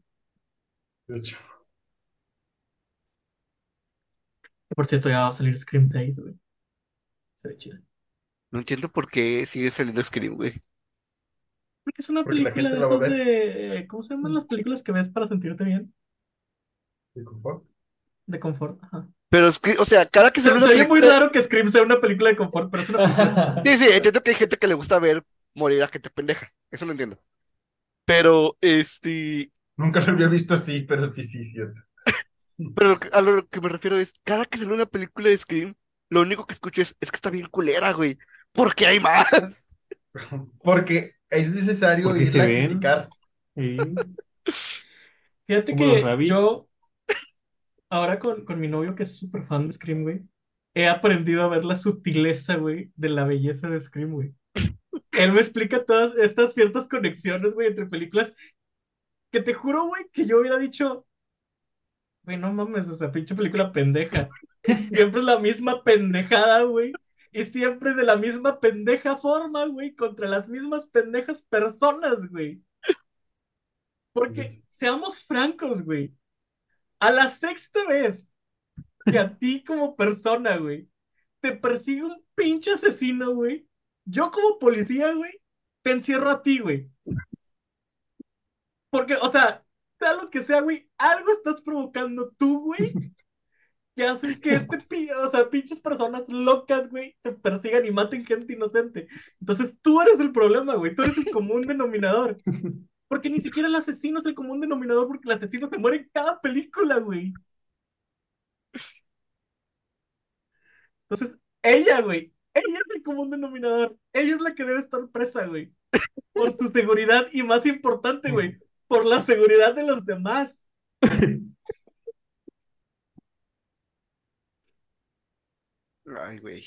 de hecho. Por cierto, ya va a salir Scream 6, güey. Se ve chido. No entiendo por qué sigue saliendo Scream, güey. Porque es una Porque la película de gente la va a esas de... ¿Cómo se llaman las películas que ves para sentirte bien? ¿Y confort? De confort. Ajá. Pero es que, o sea, cada que Se, sale se una oye muy película. raro que Scream sea una película de confort, pero es una película. (laughs) Sí, sí, entiendo que hay gente que le gusta ver morir a gente pendeja. Eso lo entiendo. Pero, este. Nunca lo había visto así, pero sí, sí, cierto. Pero lo que- a lo que me refiero es, cada que sale una película de Scream, lo único que escucho es, es que está bien culera, güey. ¿Por qué hay más? (laughs) Porque es necesario Porque irla se a ven. criticar. Sí. (laughs) Fíjate que yo, ahora con, con mi novio que es súper fan de Scream, güey, he aprendido a ver la sutileza, güey, de la belleza de Scream, güey. (laughs) Él me explica todas estas ciertas conexiones, güey, entre películas que te juro, güey, que yo hubiera dicho, güey, no mames, o sea, pinche película pendeja. Siempre es la misma pendejada, güey. Y siempre de la misma pendeja forma, güey, contra las mismas pendejas personas, güey. Porque, seamos francos, güey. A la sexta vez que a ti como persona, güey, te persigue un pinche asesino, güey, yo como policía, güey, te encierro a ti, güey. Porque, o sea, sea lo que sea, güey, algo estás provocando tú, güey, que haces que este, o sea, pinches personas locas, güey, te persigan y maten gente inocente. Entonces tú eres el problema, güey, tú eres el común denominador. Porque ni siquiera el asesino es el común denominador, porque el asesino se muere en cada película, güey. Entonces, ella, güey, ella es el común denominador. Ella es la que debe estar presa, güey. Por su seguridad y más importante, güey, por la seguridad de los demás. Ay, güey.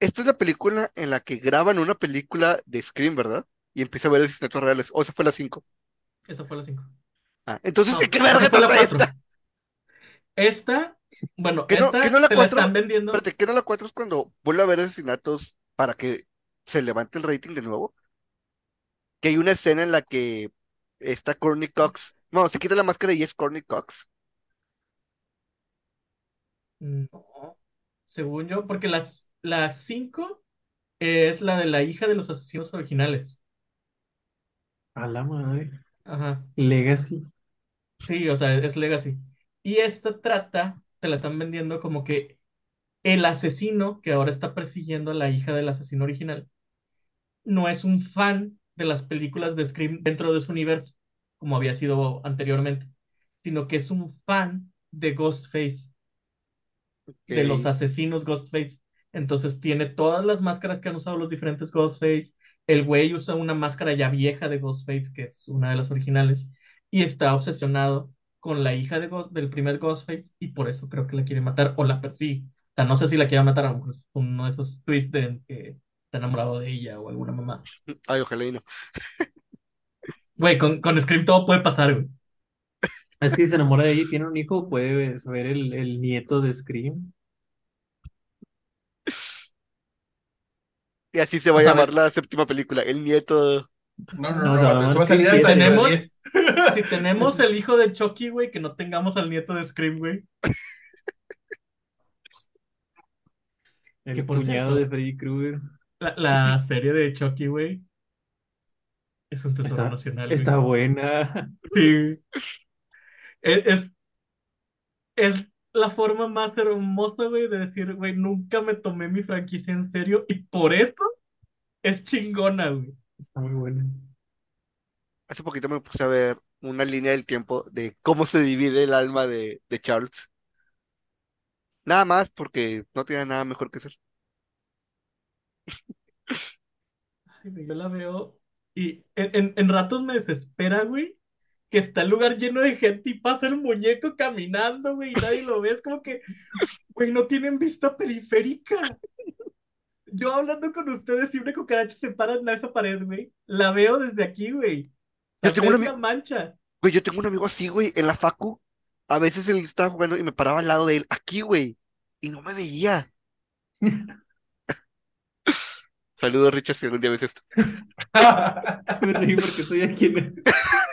Esta es la película en la que graban una película de Scream, ¿verdad? Y empieza a ver asesinatos reales. O esa fue la 5. Esa fue la 5. Ah, entonces, No, ¿de qué esa verga fue la trata 4. esta? Esta, bueno, ¿Que no- esta que no la te la están vendiendo. Espérate, ¿qué no la 4 es cuando vuelve a haber asesinatos para que se levante el rating de nuevo? Que hay una escena en la que está Courtney Cox. No, se quita la máscara y es Courtney Cox. No, según yo, porque las, la 5 es la de la hija de los asesinos originales. A la madre. Ajá. Legacy. Sí, o sea, es Legacy. Y esta trata, te la están vendiendo como que el asesino que ahora está persiguiendo a la hija del asesino original no es un fan de las películas de Scream dentro de su universo, como había sido anteriormente, sino que es un fan de Ghostface, de los asesinos Ghostface. Entonces tiene todas las máscaras que han usado los diferentes Ghostface. El güey usa una máscara ya vieja de Ghostface, que es una de las originales, y está obsesionado con la hija de Ghost- del primer Ghostface, y por eso creo que la quiere matar o la persigue. O sea, no sé si la quiere matar, a uno de esos tweets de que está enamorado de ella o alguna mamá. Ay, ojalá y no. Güey, con, con Scream todo puede pasar, güey. Es que si se enamora de ella y tiene un hijo, puede ver el, el nieto de Scream. Y así se va O a sea, llamar la séptima película, El Nieto. No, no, No, no, o sea, vato, eso nomás va a salir que- Si hasta el tenemos, 10. (laughs) si tenemos el hijo de Chucky, güey, que no tengamos al nieto de Scream, güey. (laughs) El Que por cuñado cierto- de Freddy Krueger. La, la (laughs) serie de Chucky, güey. Es un tesoro Está, nacional, güey. está buena. Sí. Es, es, es la forma más hermosa, güey, de decir, güey, nunca me tomé mi franquicia en serio y por eso es chingona, güey. Está muy buena. Hace poquito me puse a ver una línea del tiempo de cómo se divide el alma de, de Charles. Nada más porque no tenía nada mejor que hacer. Ay, güey, yo la veo y en, en, en ratos me desespera, güey, que está el lugar lleno de gente y pasa el muñeco caminando, güey, y nadie lo ve. Es como que, güey, no tienen vista periférica. Yo hablando con ustedes y una cucaracha se para en esa pared, güey. La veo desde aquí, güey. Yo tengo una mancha. Güey, yo tengo un amigo así, güey, en la facu. A veces él estaba jugando y me paraba al lado de él, aquí, güey. Y no me veía. (laughs) Saludos, Richard, si algún día ves esto. (laughs) Me reí porque estoy aquí en el... (laughs)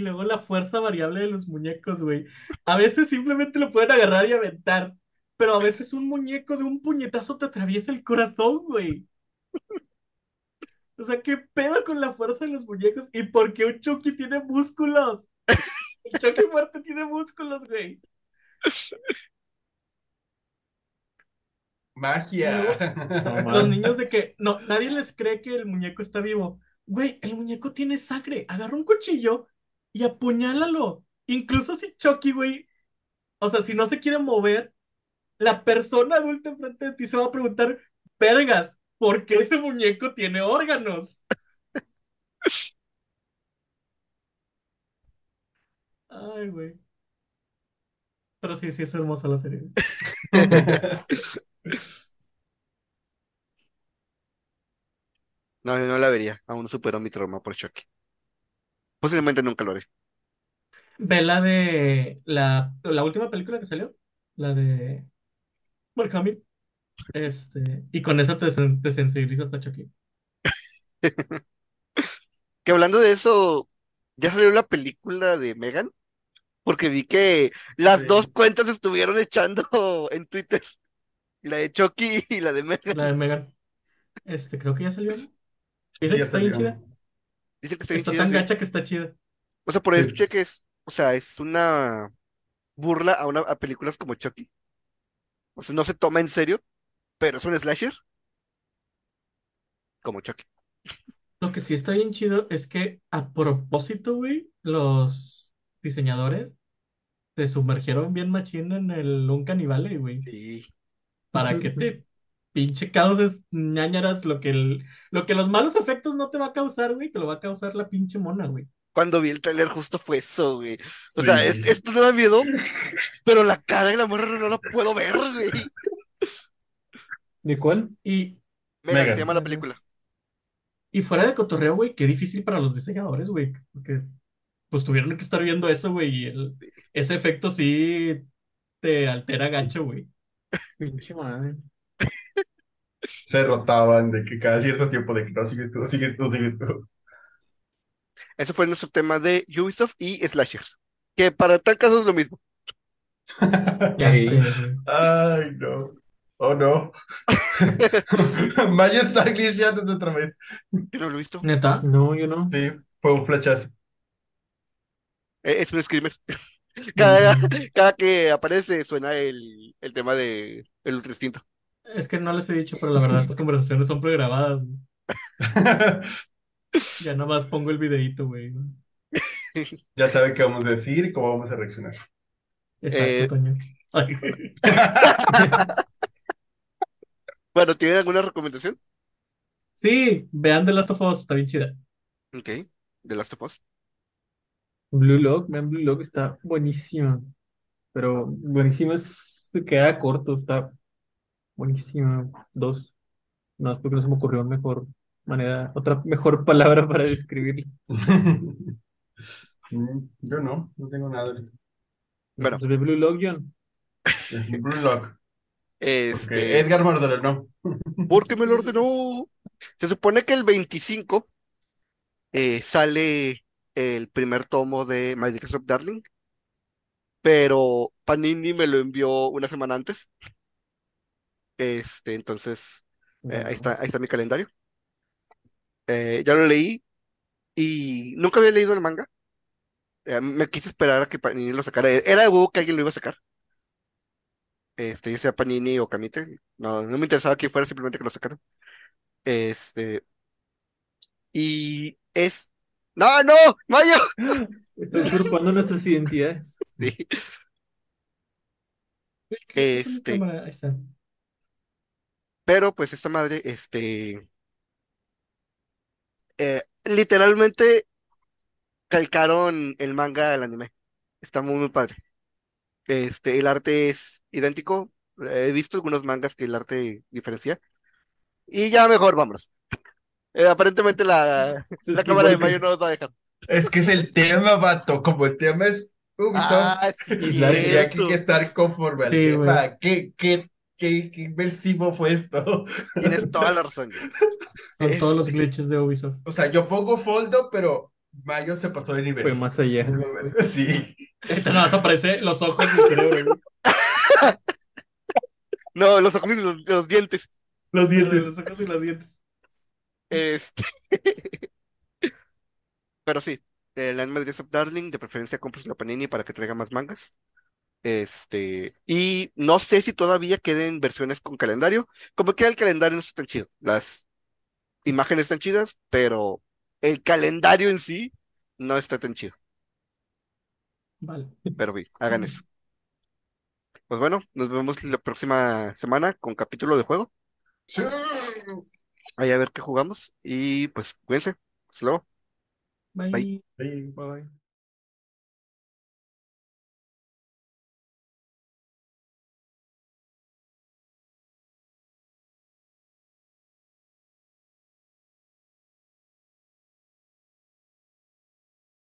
Y luego la fuerza variable de los muñecos, güey. A veces simplemente lo pueden agarrar y aventar. Pero a veces un muñeco de un puñetazo te atraviesa el corazón, güey. O sea, ¿qué pedo con la fuerza de los muñecos? ¿Y por qué un Chucky tiene músculos? El Chucky muerto tiene músculos, güey. Magia. No, Los niños de que no, nadie les cree que el muñeco está vivo. Güey, el muñeco tiene sangre. Agarra un cuchillo y apuñálalo. Incluso si Chucky, güey, o sea, si no se quiere mover, la persona adulta enfrente de ti se va a preguntar, vergas, ¿por qué ese muñeco tiene órganos? Ay, güey. Pero sí, sí, es hermosa la serie. (laughs) No, yo no la vería. Aún no superó mi trauma por Chucky. Posiblemente nunca lo haré. Ve la de la, la última película que salió, la de Mark Hamill. Este, y con eso te, sen- te sensibilizas (laughs) a Chucky. Que hablando de eso, ya salió la película de Megan. Porque vi que las Sí. dos cuentas estuvieron echando (laughs) en Twitter. La de Chucky y la de Megan. La de Megan. Este, creo que ya salió. ¿no? Sí, Dicen que ya está bien salió. chida. Dicen que está bien Está chida, tan sí. gacha que está chida. O sea, por ahí Sí. escuché que es, o sea, es una burla a, una, a películas como Chucky. O sea, no se toma en serio, pero es un slasher como Chucky. Lo que sí está bien chido es que a propósito, güey, los diseñadores se sumergieron bien machín en el un canibale, güey. Sí. Para que te pinche causes ñañaras lo que el, lo que los malos efectos no te va a causar, güey, te lo va a causar la pinche mona, güey. Cuando vi el trailer justo fue eso, güey. O Sí. sea, es- esto no da miedo, pero la cara de la morra no la puedo ver, güey. ¿De cuál? Y, Megan, Megan. se llama la película. y fuera de cotorreo, güey, qué difícil para los diseñadores, güey, porque pues tuvieron que estar viendo eso, güey, y el- ese efecto sí te altera gacho, güey. Pinche madre. Se rotaban de que cada cierto tiempo de que no sigues tú, sigues tú, sigues tú. Ese fue nuestro tema de Ubisoft y slashers. Que para tal caso es lo mismo. Ay, no. Oh, no. (laughs) Maya está glitchando otra vez. Yo no lo he visto. Neta. No, yo no. Sí, fue un flechazo. Eh, Es un screamer. (laughs) Cada, cada que aparece suena el, el tema de el ultra instinto. Es que no les he dicho, pero la verdad estas conversaciones son pregrabadas, güey. (laughs) Ya nada más pongo el videíto, güey. Ya saben qué vamos a decir y cómo vamos a reaccionar. Exacto, Eh, Toño. Ay. (laughs) Bueno, ¿tienen alguna recomendación? Sí, vean The Last of Us, está bien chida. Ok, The Last of Us. Blue Lock, man, Blue Lock está buenísimo. Pero buenísimo es, se queda corto, está buenísimo. Dos. No, es porque no se me ocurrió mejor manera, otra mejor (laughs) palabra para describirlo. (laughs) Mm, Yo no, no tengo nada ahorita. Bueno. Pues de Blue Lock, John. Blue Lock. Porque Este, Edgar me ordenó. ¿por qué me lo ordenó? Se supone que el 25 eh, sale el primer tomo de My Desktop Darling, pero Panini me lo envió una semana antes. Este, entonces, eh, ahí está, ahí está mi calendario. Eh, ya lo leí y nunca había leído el manga. Eh, me quise esperar a que Panini lo sacara. Era de huevo que alguien lo iba a sacar. Este, ya sea Panini o Kamite. No, no me interesaba que fuera, simplemente que lo sacaran. Este, y es. ¡No, no! ¡Mayo! (gasps) Estás usurpando nuestras identidades. (laughs) Sí. ¿Qué es mi Este? Ahí está. Pero pues esta madre, este, eh, literalmente calcaron el manga al anime. Está muy, muy padre. Este, el arte es idéntico. He visto algunos mangas que el arte diferencia. Y ya mejor, vámonos. (laughs) Eh, aparentemente la, (laughs) la cámara de Mayo no nos va a dejar. Es que es el tema, vato. Como el tema es Ubisoft, Ah, (laughs) sí, tendría que estar conforme al Sí, tema. ¿Qué, qué, qué, qué inmersivo fue esto? (laughs) Tienes toda la razón. güey. Con todos los glitches de Ubisoft. O sea, yo pongo Foldo, pero Mayo se pasó de nivel. Fue más allá. (laughs) Sí. Ahorita nada más aparece los ojos y el cerebro. (laughs) No, los ojos y los, los dientes. Los dientes. Los ojos y los dientes. Este. Pero sí, el anime de of Darling, de preferencia compres la Panini para que traiga más mangas. Este, y no sé si todavía queden versiones con calendario. Como que el calendario no está tan chido. Las imágenes están chidas, pero el calendario en sí no está tan chido. Vale. Pero sí, hagan eso. (laughs) Pues bueno, nos vemos la próxima semana con capítulo de juego. Sí. Ahí a ver qué jugamos. Y pues cuídense. Hasta luego. Bye. Bye. Sí. Bye.